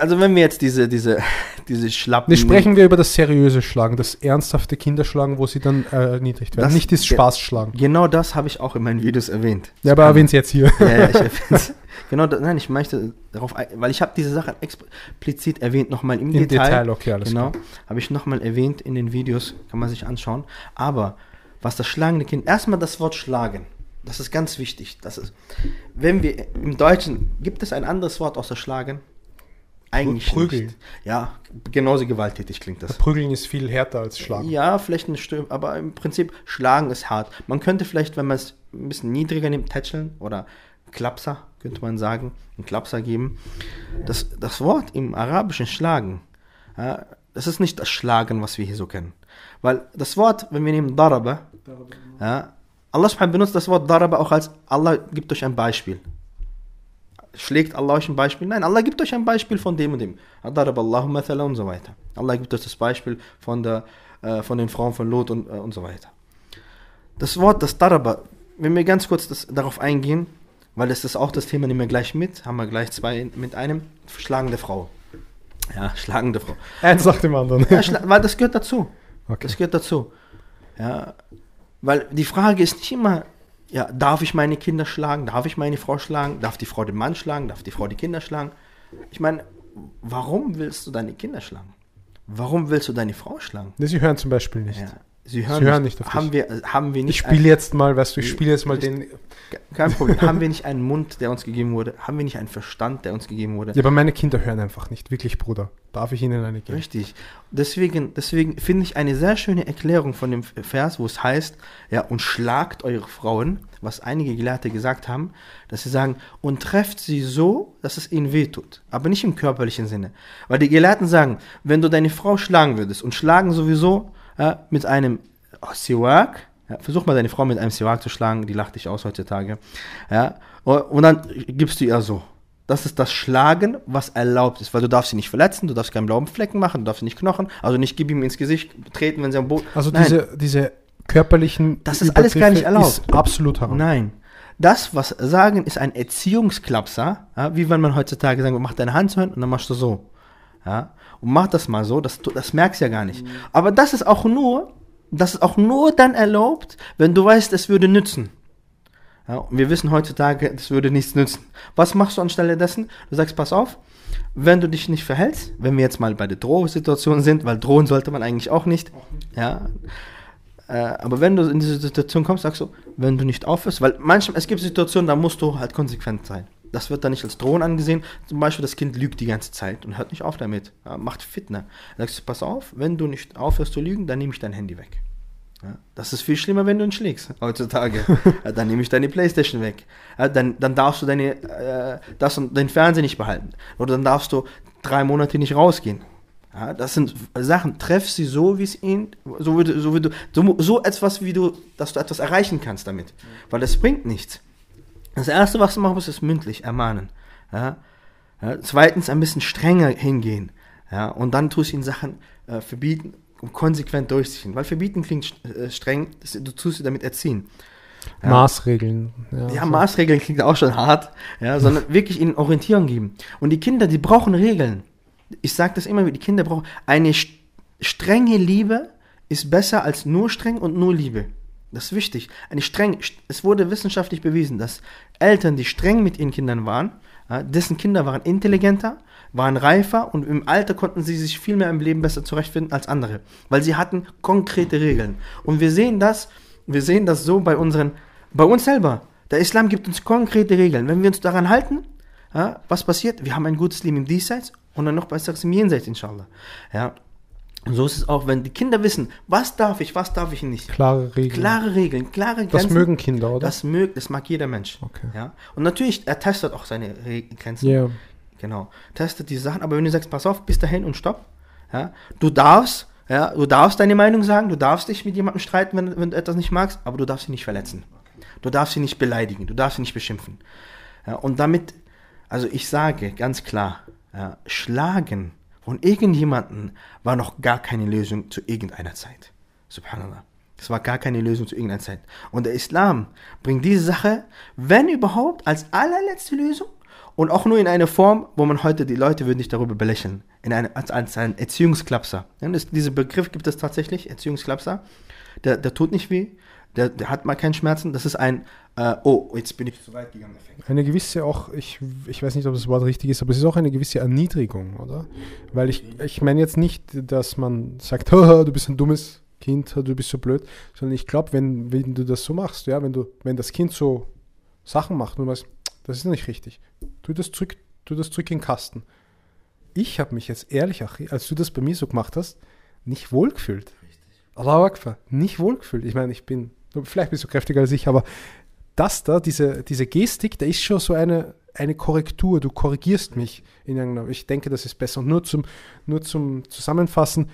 Also wenn wir jetzt diese, diese, *laughs* diese Schlappen... Ne, sprechen wir über das seriöse Schlagen, das ernsthafte Kinderschlagen, wo sie dann äh, erniedrigt werden. Das- Nicht das. Spaßschlagen. Genau das habe ich auch in meinen Videos erwähnt. Ja, aber erwähnen Sie jetzt hier. ja, ja, ich *laughs* erwähn's. Genau, da, nein, ich möchte darauf, weil ich habe diese Sachen explizit erwähnt, nochmal im, Im Detail. Detail, okay, alles genau, habe ich nochmal erwähnt in den Videos, kann man sich anschauen. Aber was das schlagende Kind, erstmal das Wort schlagen, das ist ganz wichtig. Das ist, wenn wir im Deutschen, gibt es ein anderes Wort außer schlagen? Eigentlich Prügeln. nicht. Ja, genauso gewalttätig klingt das. Prügeln ist viel härter als Schlagen. Ja, vielleicht eine Stimme, aber im Prinzip schlagen ist hart. Man könnte vielleicht, wenn man es ein bisschen niedriger nimmt, tätscheln oder Klapser, könnte man sagen, einen Klapser geben. Das, das Wort im Arabischen schlagen, ja, das ist nicht das Schlagen, was wir hier so kennen. Weil das Wort, wenn wir nehmen Daraba, Ja? Allah subhanahu benutzt das Wort Daraba auch als Allah gibt euch ein Beispiel. Schlägt Allah euch ein Beispiel? Nein, Allah gibt euch ein Beispiel von dem und dem. Daraba Allahu mathala und so weiter. Allah gibt euch das Beispiel von, der, äh, von den Frauen von Lot und, äh, und so weiter. Das Wort, das Daraba, wenn wir ganz kurz das, darauf eingehen, weil das ist auch das Thema, nehmen wir gleich mit, haben wir gleich zwei mit einem, schlagende Frau. Ja, schlagende Frau. Eins nach dem anderen. Ja, weil das gehört dazu. Okay. Das gehört dazu. Ja, weil die Frage ist nicht immer, ja, darf ich meine Kinder schlagen? Darf ich meine Frau schlagen? Darf die Frau den Mann schlagen? Darf die Frau die Kinder schlagen? Ich meine, warum willst du deine Kinder schlagen? Warum willst du deine Frau schlagen? Sie hören zum Beispiel nicht. Ja, sie hören, Sie hören nicht, nicht auf haben wir, haben wir nicht Ich spiele jetzt mal, weißt du, ich spiele jetzt mal den. kein Problem. *laughs* haben wir nicht einen Mund, der uns gegeben wurde? Haben wir nicht einen Verstand, der uns gegeben wurde? Ja, aber meine Kinder hören einfach nicht. Wirklich, Bruder. Darf ich Ihnen eine geben? Richtig. Deswegen, deswegen finde ich eine sehr schöne Erklärung von dem Vers, wo es heißt, ja, und schlagt eure Frauen, was einige Gelehrte gesagt haben, dass sie sagen, und trefft sie so, dass es ihnen wehtut. Aber nicht im körperlichen Sinne. Weil die Gelehrten sagen, wenn du deine Frau schlagen würdest, und schlagen sowieso ja, mit einem oh, Siwak, ja, versuch mal deine Frau mit einem Siwak zu schlagen, die lacht dich aus heutzutage. Ja, und dann gibst du ihr so. Das ist das Schlagen, was erlaubt ist, weil du darfst sie nicht verletzen, du darfst keinen blauen Flecken machen, du darfst sie nicht knochen, also nicht gib ihm ins Gesicht treten, wenn sie am Boden. Also Nein, diese, diese körperlichen. Das ist alles gar nicht erlaubt. Absolut haram. Nein. Das, was sagen, ist ein Erziehungsklapser, ja, wie wenn man heutzutage sagt, mach deine Hand so hin und dann machst du so. Ja, und mach das mal so, das, das merkst du ja gar nicht. Aber das ist auch nur, das ist auch nur dann erlaubt, wenn du weißt, es würde nützen. Ja, wir wissen heutzutage, es würde nichts nützen. Was machst du anstelle dessen? Du sagst, pass auf, wenn du dich nicht verhältst, wenn wir jetzt mal bei der Drohsituation sind, weil drohen sollte man eigentlich auch nicht, ja, äh, aber wenn du in diese Situation kommst, sagst du, wenn du nicht aufhörst, weil manchmal, es gibt Situationen, da musst du halt konsequent sein. Das wird dann nicht als Drohen angesehen. Zum Beispiel, das Kind lügt die ganze Zeit und hört nicht auf damit. Ja, macht Fitner. Dann sagst du, pass auf, wenn du nicht aufhörst zu lügen, dann nehme ich dein Handy weg. Ja, das ist viel schlimmer, wenn du ihn schlägst heutzutage. *laughs* ja, dann nehme ich deine Playstation weg. Dann, dann darfst du deine, äh, das und den Fernseher nicht behalten. Oder dann darfst du drei Monate nicht rausgehen. Das sind Sachen, treff sie so, wie es ihnen, so wie du, so wie du, so, so etwas, wie du, dass du etwas erreichen kannst damit. Weil das bringt nichts. Das erste, was du machen musst, ist mündlich ermahnen. Ja? Ja, zweitens ein bisschen strenger hingehen. Ja? Und dann tust du ihnen Sachen äh, verbieten und konsequent durchziehen. Weil verbieten klingt äh, streng, das, du tust sie damit erziehen. Ja. Maßregeln. Ja, Ja, so. Maßregeln klingt auch schon hart, ja, sondern *laughs* wirklich ihnen Orientierung geben. Und die Kinder, die brauchen Regeln. Ich sage das immer wieder, die Kinder brauchen eine st strenge Liebe ist besser als nur streng und nur Liebe. Das ist wichtig. Eine streng, es wurde wissenschaftlich bewiesen, dass Eltern, die streng mit ihren Kindern waren, dessen Kinder waren intelligenter, waren reifer und im Alter konnten sie sich viel mehr im Leben besser zurechtfinden als andere, weil sie hatten konkrete Regeln. Und wir sehen das, wir sehen das so bei unseren, bei uns selber. Der Islam gibt uns konkrete Regeln. Wenn wir uns daran halten, was passiert? Wir haben ein gutes Leben im Diesseits und dann noch besseres im Jenseits, inshallah. Ja. Und so ist es auch, wenn die Kinder wissen, was darf ich, was darf ich nicht. Klare Regeln. Klare Regeln, klare das Grenzen. mögen Kinder, oder? Das, mög, das mag jeder Mensch. Okay. Ja? Und natürlich, er testet auch seine Re Grenzen. Ja. Genau. Testet diese Sachen, aber wenn du sagst, pass auf, bis dahin und stopp, ja, du darfst, ja, du darfst deine Meinung sagen, du darfst dich mit jemandem streiten, wenn, wenn du etwas nicht magst, aber du darfst sie nicht verletzen. Du darfst sie nicht beleidigen, du darfst sie nicht beschimpfen. Ja, und damit, also ich sage ganz klar, ja, schlagen von irgendjemanden war noch gar keine Lösung zu irgendeiner Zeit. Subhanallah. Das war gar keine Lösung zu irgendeiner Zeit. Und der Islam bringt diese Sache, wenn überhaupt, als allerletzte Lösung und auch nur in einer Form, wo man heute, die Leute würden nicht darüber belächeln, in eine, als, als ein Erziehungsklapser. Ja, das, diesen Begriff gibt es tatsächlich, Erziehungsklapser. Der, der tut nicht weh, der, der hat mal keinen Schmerzen. Das ist ein, äh, oh, jetzt bin ich zu weit gegangen. Effekt. Eine gewisse auch, ich, ich weiß nicht, ob das Wort richtig ist, aber es ist auch eine gewisse Erniedrigung, oder? Weil ich, ich meine jetzt nicht, dass man sagt, *laughs* du bist ein dummes Kind, du bist so blöd, sondern ich glaube, wenn, wenn du das so machst, ja, wenn du, wenn das Kind so Sachen macht und du weißt, das ist nicht richtig, tu das zurück, tu das zurück in den Kasten. Ich habe mich jetzt ehrlich, als du das bei mir so gemacht hast, nicht wohlgefühlt. Allahu Akbar, nicht wohlgefühlt. Ich meine, ich bin, vielleicht bist du kräftiger als ich, aber das da, diese, diese Gestik, da ist schon so eine, eine Korrektur. Du korrigierst mich in irgendeiner, ich denke, das ist besser. Und nur zum, nur zum Zusammenfassen,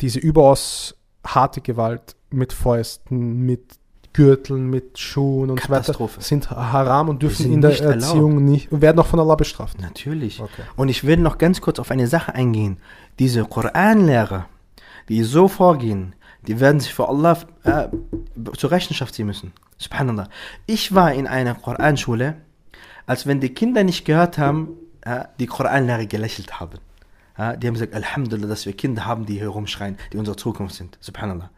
diese überaus harte Gewalt mit Fäusten, mit Gürteln, mit Schuhen und so weiter sind haram und dürfen in der nicht erlaubt. Erziehung nicht und werden auch von Allah bestraft. Natürlich. Okay. Und ich will noch ganz kurz auf eine Sache eingehen. Diese Koranlehrer, die so vorgehen, die werden sich vor Allah äh, zur Rechenschaft ziehen müssen. Subhanallah. Ich war in einer Koranschule, als wenn die Kinder nicht gehört haben, äh, die Koranlehrer gelächelt haben. Ja, die haben gesagt, Alhamdulillah, dass wir Kinder haben, die hier rumschreien, die unsere Zukunft sind. Subhanallah.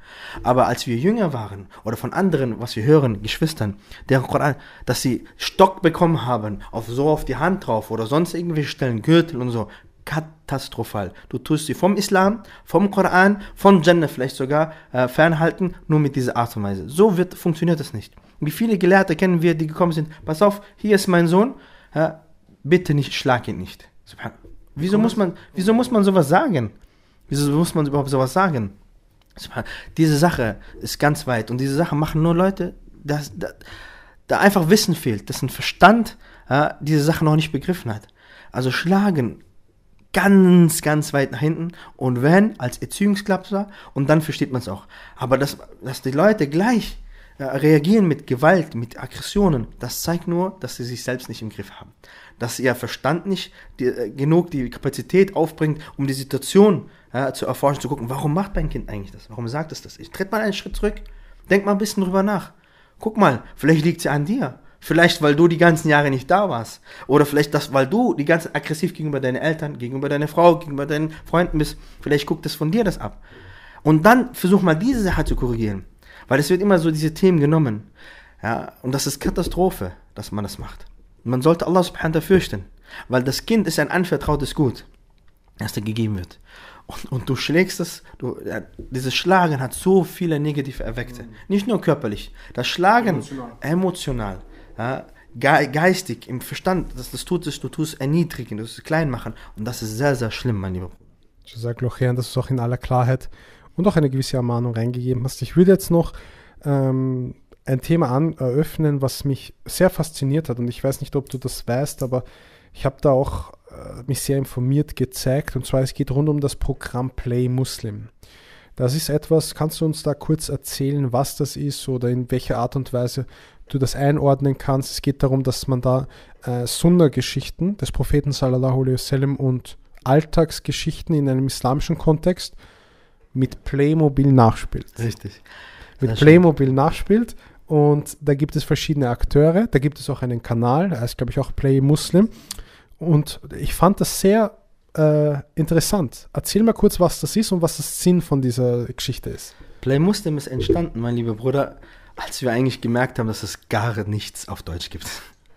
Aber als wir jünger waren, oder von anderen, was wir hören, Geschwistern, deren Koran, dass sie Stock bekommen haben, auf so auf die Hand drauf oder sonst irgendwelche Stellen, Gürtel und so, katastrophal. Du tust sie vom Islam, vom Koran, von Jannah vielleicht sogar äh, fernhalten, nur mit dieser Art und Weise. So wird, funktioniert das nicht. Wie viele Gelehrte kennen wir, die gekommen sind, pass auf, hier ist mein Sohn, ja, bitte nicht, schlag ihn nicht. Wieso muss man, wieso muss man sowas sagen? Wieso muss man überhaupt sowas sagen? Diese Sache ist ganz weit und diese Sache machen nur Leute, dass, da, da einfach Wissen fehlt, dass ein Verstand ja, diese Sache noch nicht begriffen hat. Also schlagen ganz, ganz weit nach hinten und wenn, als Erziehungsklapser und dann versteht man es auch. Aber dass, dass die Leute gleich äh, reagieren mit Gewalt, mit Aggressionen, das zeigt nur, dass sie sich selbst nicht im Griff haben. Dass ihr Verstand nicht die, äh, genug die Kapazität aufbringt, um die Situation äh, zu erforschen, zu gucken, warum macht mein Kind eigentlich das? Warum sagt es das? Ich tritt mal einen Schritt zurück, denk mal ein bisschen drüber nach. Guck mal, vielleicht liegt sie an dir. Vielleicht, weil du die ganzen Jahre nicht da warst. Oder vielleicht, das, weil du die ganze aggressiv gegenüber deinen Eltern, gegenüber deiner Frau, gegenüber deinen Freunden bist. Vielleicht guckt es von dir das ab. Und dann versuch mal diese Sache zu korrigieren. Weil es wird immer so diese Themen genommen. Ja, und das ist Katastrophe, dass man das macht. Man sollte Allah subhanahu wa ta'ala fürchten. Weil das Kind ist ein anvertrautes Gut, das dir gegeben wird. Und, und du schlägst es, du, ja, dieses Schlagen hat so viele negative Effekte. Nicht nur körperlich. Das Schlagen Emotional. emotional, ja, ge geistig, im Verstand, das, das tut es, du tust erniedrigen, du tust klein machen. Und das ist sehr, sehr schlimm, mein Lieber. Jazak Lochian, dass du auch in aller Klarheit und auch eine gewisse Ermahnung reingegeben hast. Ich würde jetzt noch ähm, ein Thema an, eröffnen, was mich sehr fasziniert hat. Und ich weiß nicht, ob du das weißt, aber ich habe da auch äh, mich sehr informiert gezeigt. Und zwar, es geht rund um das Programm Play Muslim. Das ist etwas, kannst du uns da kurz erzählen, was das ist oder in welcher Art und Weise du das einordnen kannst? Es geht darum, dass man da äh, Sunna-Geschichten des Propheten sallallahu alaihi wasallam und Alltagsgeschichten in einem islamischen Kontext mit Playmobil nachspielt. Richtig. Mit schön. Playmobil nachspielt und da gibt es verschiedene Akteure, da gibt es auch einen Kanal, der heißt glaube ich auch Play Muslim und ich fand das sehr äh, interessant. Erzähl mal kurz, was das ist und was das Sinn von dieser Geschichte ist. Play Muslim ist entstanden, mein lieber Bruder, als wir eigentlich gemerkt haben, dass es gar nichts auf Deutsch gibt.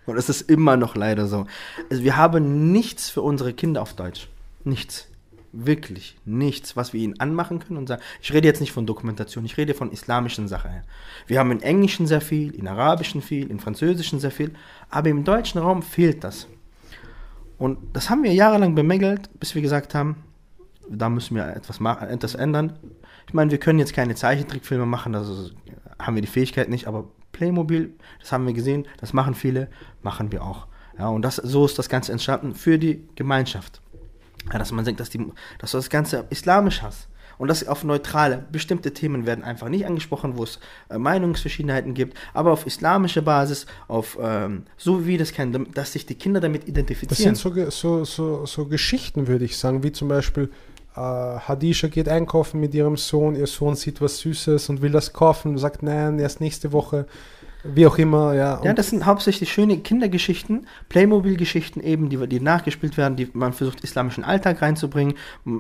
Und es ist immer noch leider so. Also wir haben nichts für unsere Kinder auf Deutsch. Nichts. Wirklich nichts, was wir ihnen anmachen können und sagen. Ich rede jetzt nicht von Dokumentation, ich rede von islamischen Sachen. Wir haben im Englischen sehr viel, in Arabischen viel, in Französischen sehr viel, aber im deutschen Raum fehlt das. Und das haben wir jahrelang bemängelt, bis wir gesagt haben, da müssen wir etwas, machen, etwas ändern. Ich meine, wir können jetzt keine Zeichentrickfilme machen, also haben wir die Fähigkeit nicht, aber Playmobil, das haben wir gesehen, das machen viele, machen wir auch. Ja, und das, so ist das Ganze entstanden für die Gemeinschaft. Ja, dass man denkt, dass, die, dass du das Ganze islamisch hast. Und das auf neutrale, bestimmte Themen werden einfach nicht angesprochen, wo es äh, Meinungsverschiedenheiten gibt, aber auf islamischer Basis, auf ähm, so wie das kennen, dass sich die Kinder damit Das identifizieren. sind so, so, so, so Geschichten, würde ich sagen, wie zum Beispiel Hadisha geht einkaufen mit ihrem Sohn, ihr Sohn sieht was Süßes und will das kaufen sagt, nein, erst nächste Woche, wie auch immer. Ja, Ja, das sind hauptsächlich schöne Kindergeschichten, Playmobil-Geschichten eben, die, die nachgespielt werden, die man versucht, islamischen Alltag reinzubringen.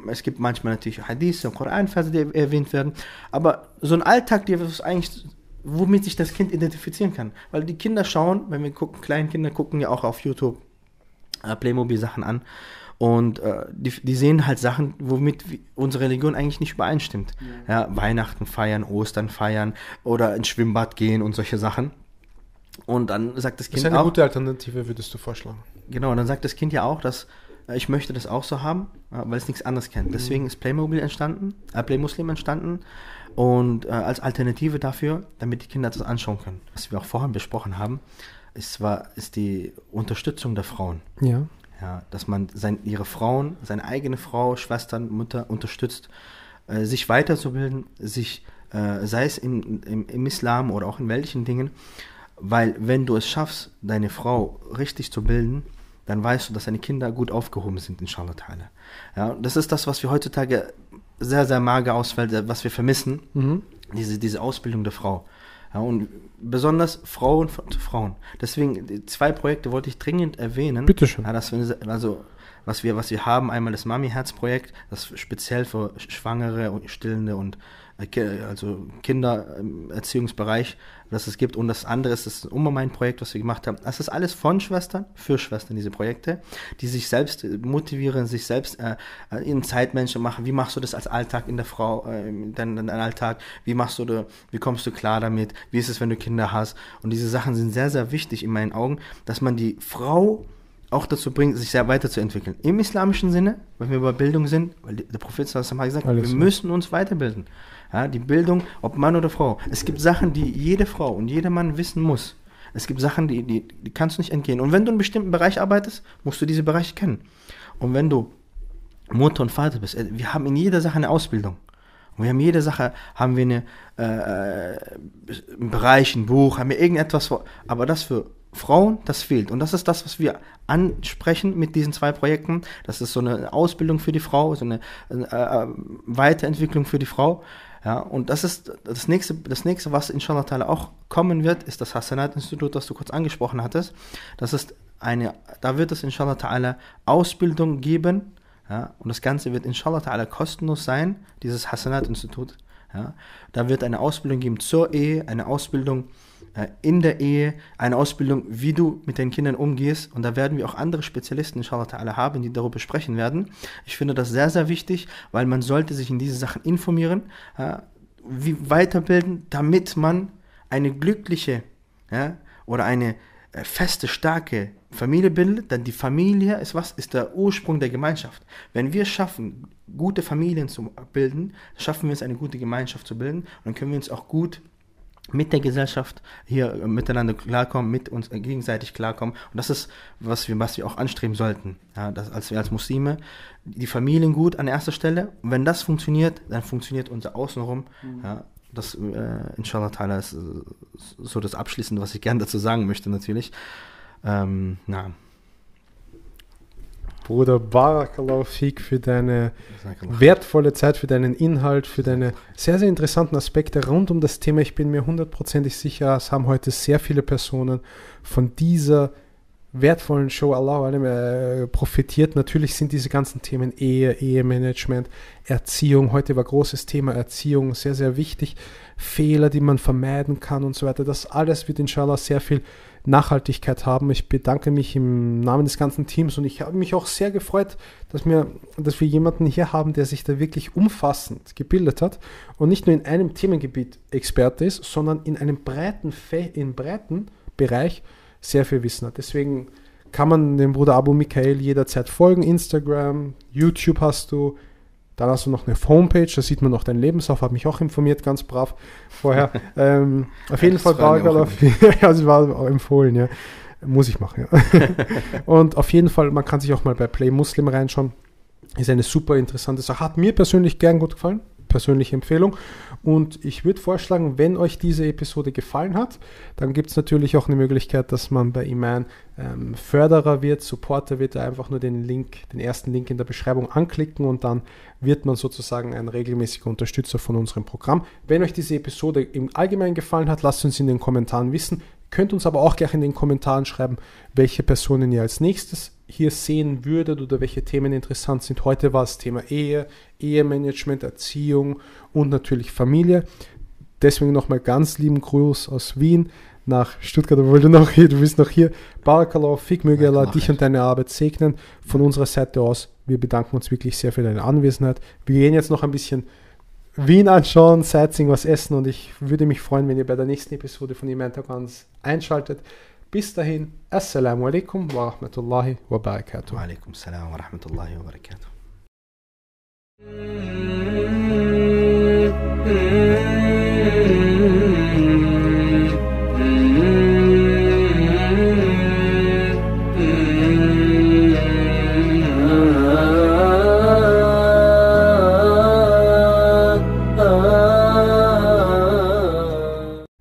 Es gibt manchmal natürlich Hadith und Koranverse, die erwähnt werden. Aber so ein Alltag, der ist eigentlich, womit sich das Kind identifizieren kann. Weil die Kinder schauen, wenn wir gucken, Kleinkinder gucken ja auch auf YouTube äh, Playmobil-Sachen an. Und äh, die, die sehen halt Sachen, womit unsere Religion eigentlich nicht übereinstimmt. Ja. Weihnachten feiern, Ostern feiern oder ins Schwimmbad gehen und solche Sachen. Und dann sagt das das ist Kind eine auch, gute Alternative, würdest du vorschlagen. genau, und dann sagt das Kind ja auch, dass äh, ich möchte das auch so haben, äh, weil es nichts anderes kennt. Deswegen ist Playmobil entstanden, äh, Play Muslim entstanden und äh, als Alternative dafür, damit die Kinder das anschauen können. Was wir auch vorhin besprochen haben, ist zwar ist die Unterstützung der Frauen. Ja. Ja, dass man sein, ihre Frauen, seine eigene Frau, Schwestern, Mutter unterstützt, äh, sich weiterzubilden, sich, äh, sei es im, im, im Islam oder auch in welchen Dingen, weil wenn du es schaffst, deine Frau richtig zu bilden, dann weißt du, dass deine Kinder gut aufgehoben sind, inshallah ta'ala. Ja, das ist das, was wir heutzutage sehr, sehr mager ausfällt, was wir vermissen, Mhm. diese, diese Ausbildung der Frau. Ja, und besonders Frauen zu Frauen. Deswegen, zwei Projekte wollte ich dringend erwähnen. Bitteschön. Ja, dass wir, also, was wir, was wir haben, einmal das Mami-Herz-Projekt, das speziell für Schwangere und Stillende und äh, also Kindererziehungsbereich, das es gibt. Und das andere ist das Umma-Mein-Projekt, was wir gemacht haben. Das ist alles von Schwestern, für Schwestern, diese Projekte, die sich selbst motivieren, sich selbst äh, äh, ihren Zeitmenschen machen. Wie machst du das als Alltag in der Frau, äh, in dein, in dein Alltag? Wie machst du, da- wie kommst du klar damit? Wie ist es, wenn du Kinder hast? Und diese Sachen sind sehr, sehr wichtig in meinen Augen, dass man die Frau auch dazu bringt, sich sehr weiterzuentwickeln. Im islamischen Sinne, wenn wir über Bildung sind, weil der Prophet hat Alles gesagt, wir klar. müssen uns weiterbilden. Ja, die Bildung, ob Mann oder Frau. Es gibt Sachen, die jede Frau und jeder Mann wissen muss. Es gibt Sachen, die, die, die kannst du nicht entgehen. Und wenn du in einem bestimmten Bereich arbeitest, musst du diese Bereiche kennen. Und wenn du Mutter und Vater bist, äh, wir haben in jeder Sache eine Ausbildung. Und wir haben jede Sache, haben wir eine, äh, einen Bereich, ein Buch, haben wir irgendetwas, aber das für Frauen, das fehlt. Und das ist das, was wir ansprechen mit diesen zwei Projekten. Das ist so eine Ausbildung für die Frau, so eine äh, äh, Weiterentwicklung für die Frau. Ja, und das ist das nächste, das nächste, was inshallah ta'ala auch kommen wird, ist das Hasanat-Institut, das du kurz angesprochen hattest. Das ist eine, da wird es inshallah ta'ala Ausbildung geben, ja, und das Ganze wird inshallah ta'ala kostenlos sein, dieses Hasanat-Institut. Ja. Da wird eine Ausbildung geben zur Ehe, eine Ausbildung in der Ehe, eine Ausbildung, wie du mit deinen Kindern umgehst. Und da werden wir auch andere Spezialisten inshallah ta'ala haben, die darüber sprechen werden. Ich finde das sehr, sehr wichtig, weil man sollte sich in diese Sachen informieren, ja, wie weiterbilden, damit man eine glückliche ja, oder eine äh, feste, starke Familie bildet, dann die Familie ist was? Ist der Ursprung der Gemeinschaft. Wenn wir schaffen, gute Familien zu bilden, schaffen wir es, eine gute Gemeinschaft zu bilden und dann können wir uns auch gut mit der Gesellschaft hier äh, miteinander klarkommen, mit uns äh, gegenseitig klarkommen. Und das ist, was wir, was wir auch anstreben sollten. Ja, dass, als wir als Muslime die Familien gut an erster Stelle. Und wenn das funktioniert, dann funktioniert unser Außenrum. Ja, das, äh, inshallah ta'ala, ist äh, so das Abschließende, was ich gerne dazu sagen möchte, natürlich. Ähm, na, Bruder, Barakallahu Fik für deine wertvolle Zeit, für deinen Inhalt, für deine sehr, sehr interessanten Aspekte rund um das Thema. Ich bin mir hundertprozentig sicher, es haben heute sehr viele Personen von dieser wertvollen Show Allah äh, profitiert. Natürlich sind diese ganzen Themen Ehe, Ehemanagement, Erziehung. Heute war großes Thema Erziehung, sehr, sehr wichtig. Fehler, die man vermeiden kann und so weiter. Das alles wird inshallah sehr viel Nachhaltigkeit haben. Ich bedanke mich im Namen des ganzen Teams und ich habe mich auch sehr gefreut, dass wir, dass wir jemanden hier haben, der sich da wirklich umfassend gebildet hat und nicht nur in einem Themengebiet Experte ist, sondern in einem breiten, in breiten Bereich sehr viel Wissen hat. Deswegen kann man dem Bruder Abu Michael jederzeit folgen. Instagram, YouTube hast du, dann hast du noch eine Homepage, da sieht man noch deinen Lebenslauf, habe mich auch informiert, ganz brav vorher. *laughs* ähm, auf jeden Fall *laughs* ja, sie war auch empfohlen, ja. Muss ich machen, ja. *laughs* Und auf jeden Fall, man kann sich auch mal bei Play Muslim reinschauen. Ist eine super interessante Sache. Hat mir persönlich gern gut gefallen. Persönliche Empfehlung. Und ich würde vorschlagen, wenn euch diese Episode gefallen hat, dann gibt es natürlich auch eine Möglichkeit, dass man bei Iman ähm, Förderer wird, Supporter wird, einfach nur den Link, den ersten Link in der Beschreibung anklicken und dann wird man sozusagen ein regelmäßiger Unterstützer von unserem Programm. Wenn euch diese Episode im Allgemeinen gefallen hat, lasst uns in den Kommentaren wissen. Könnt uns aber auch gleich in den Kommentaren schreiben, welche Personen ihr als nächstes hier sehen würdet oder welche Themen interessant sind. Heute war das Thema Ehe, Ehemanagement, Erziehung und natürlich Familie. Deswegen nochmal ganz lieben Gruß aus Wien nach Stuttgart, obwohl du noch hier, du bist noch hier. Barakallahu, Fik, möge Allah dich und deine Arbeit segnen. Von unserer Seite aus, wir bedanken uns wirklich sehr für deine Anwesenheit. Wir gehen jetzt noch ein bisschen Wien anschauen, Sightseeing, was essen und ich würde mich freuen, wenn ihr bei der nächsten Episode von Imantagans einschaltet. Bis dahin, Assalamu alaikum wa rahmatullahi wa barakatuh. Wa alaikum salam wa rahmatullahi wa barakatuh.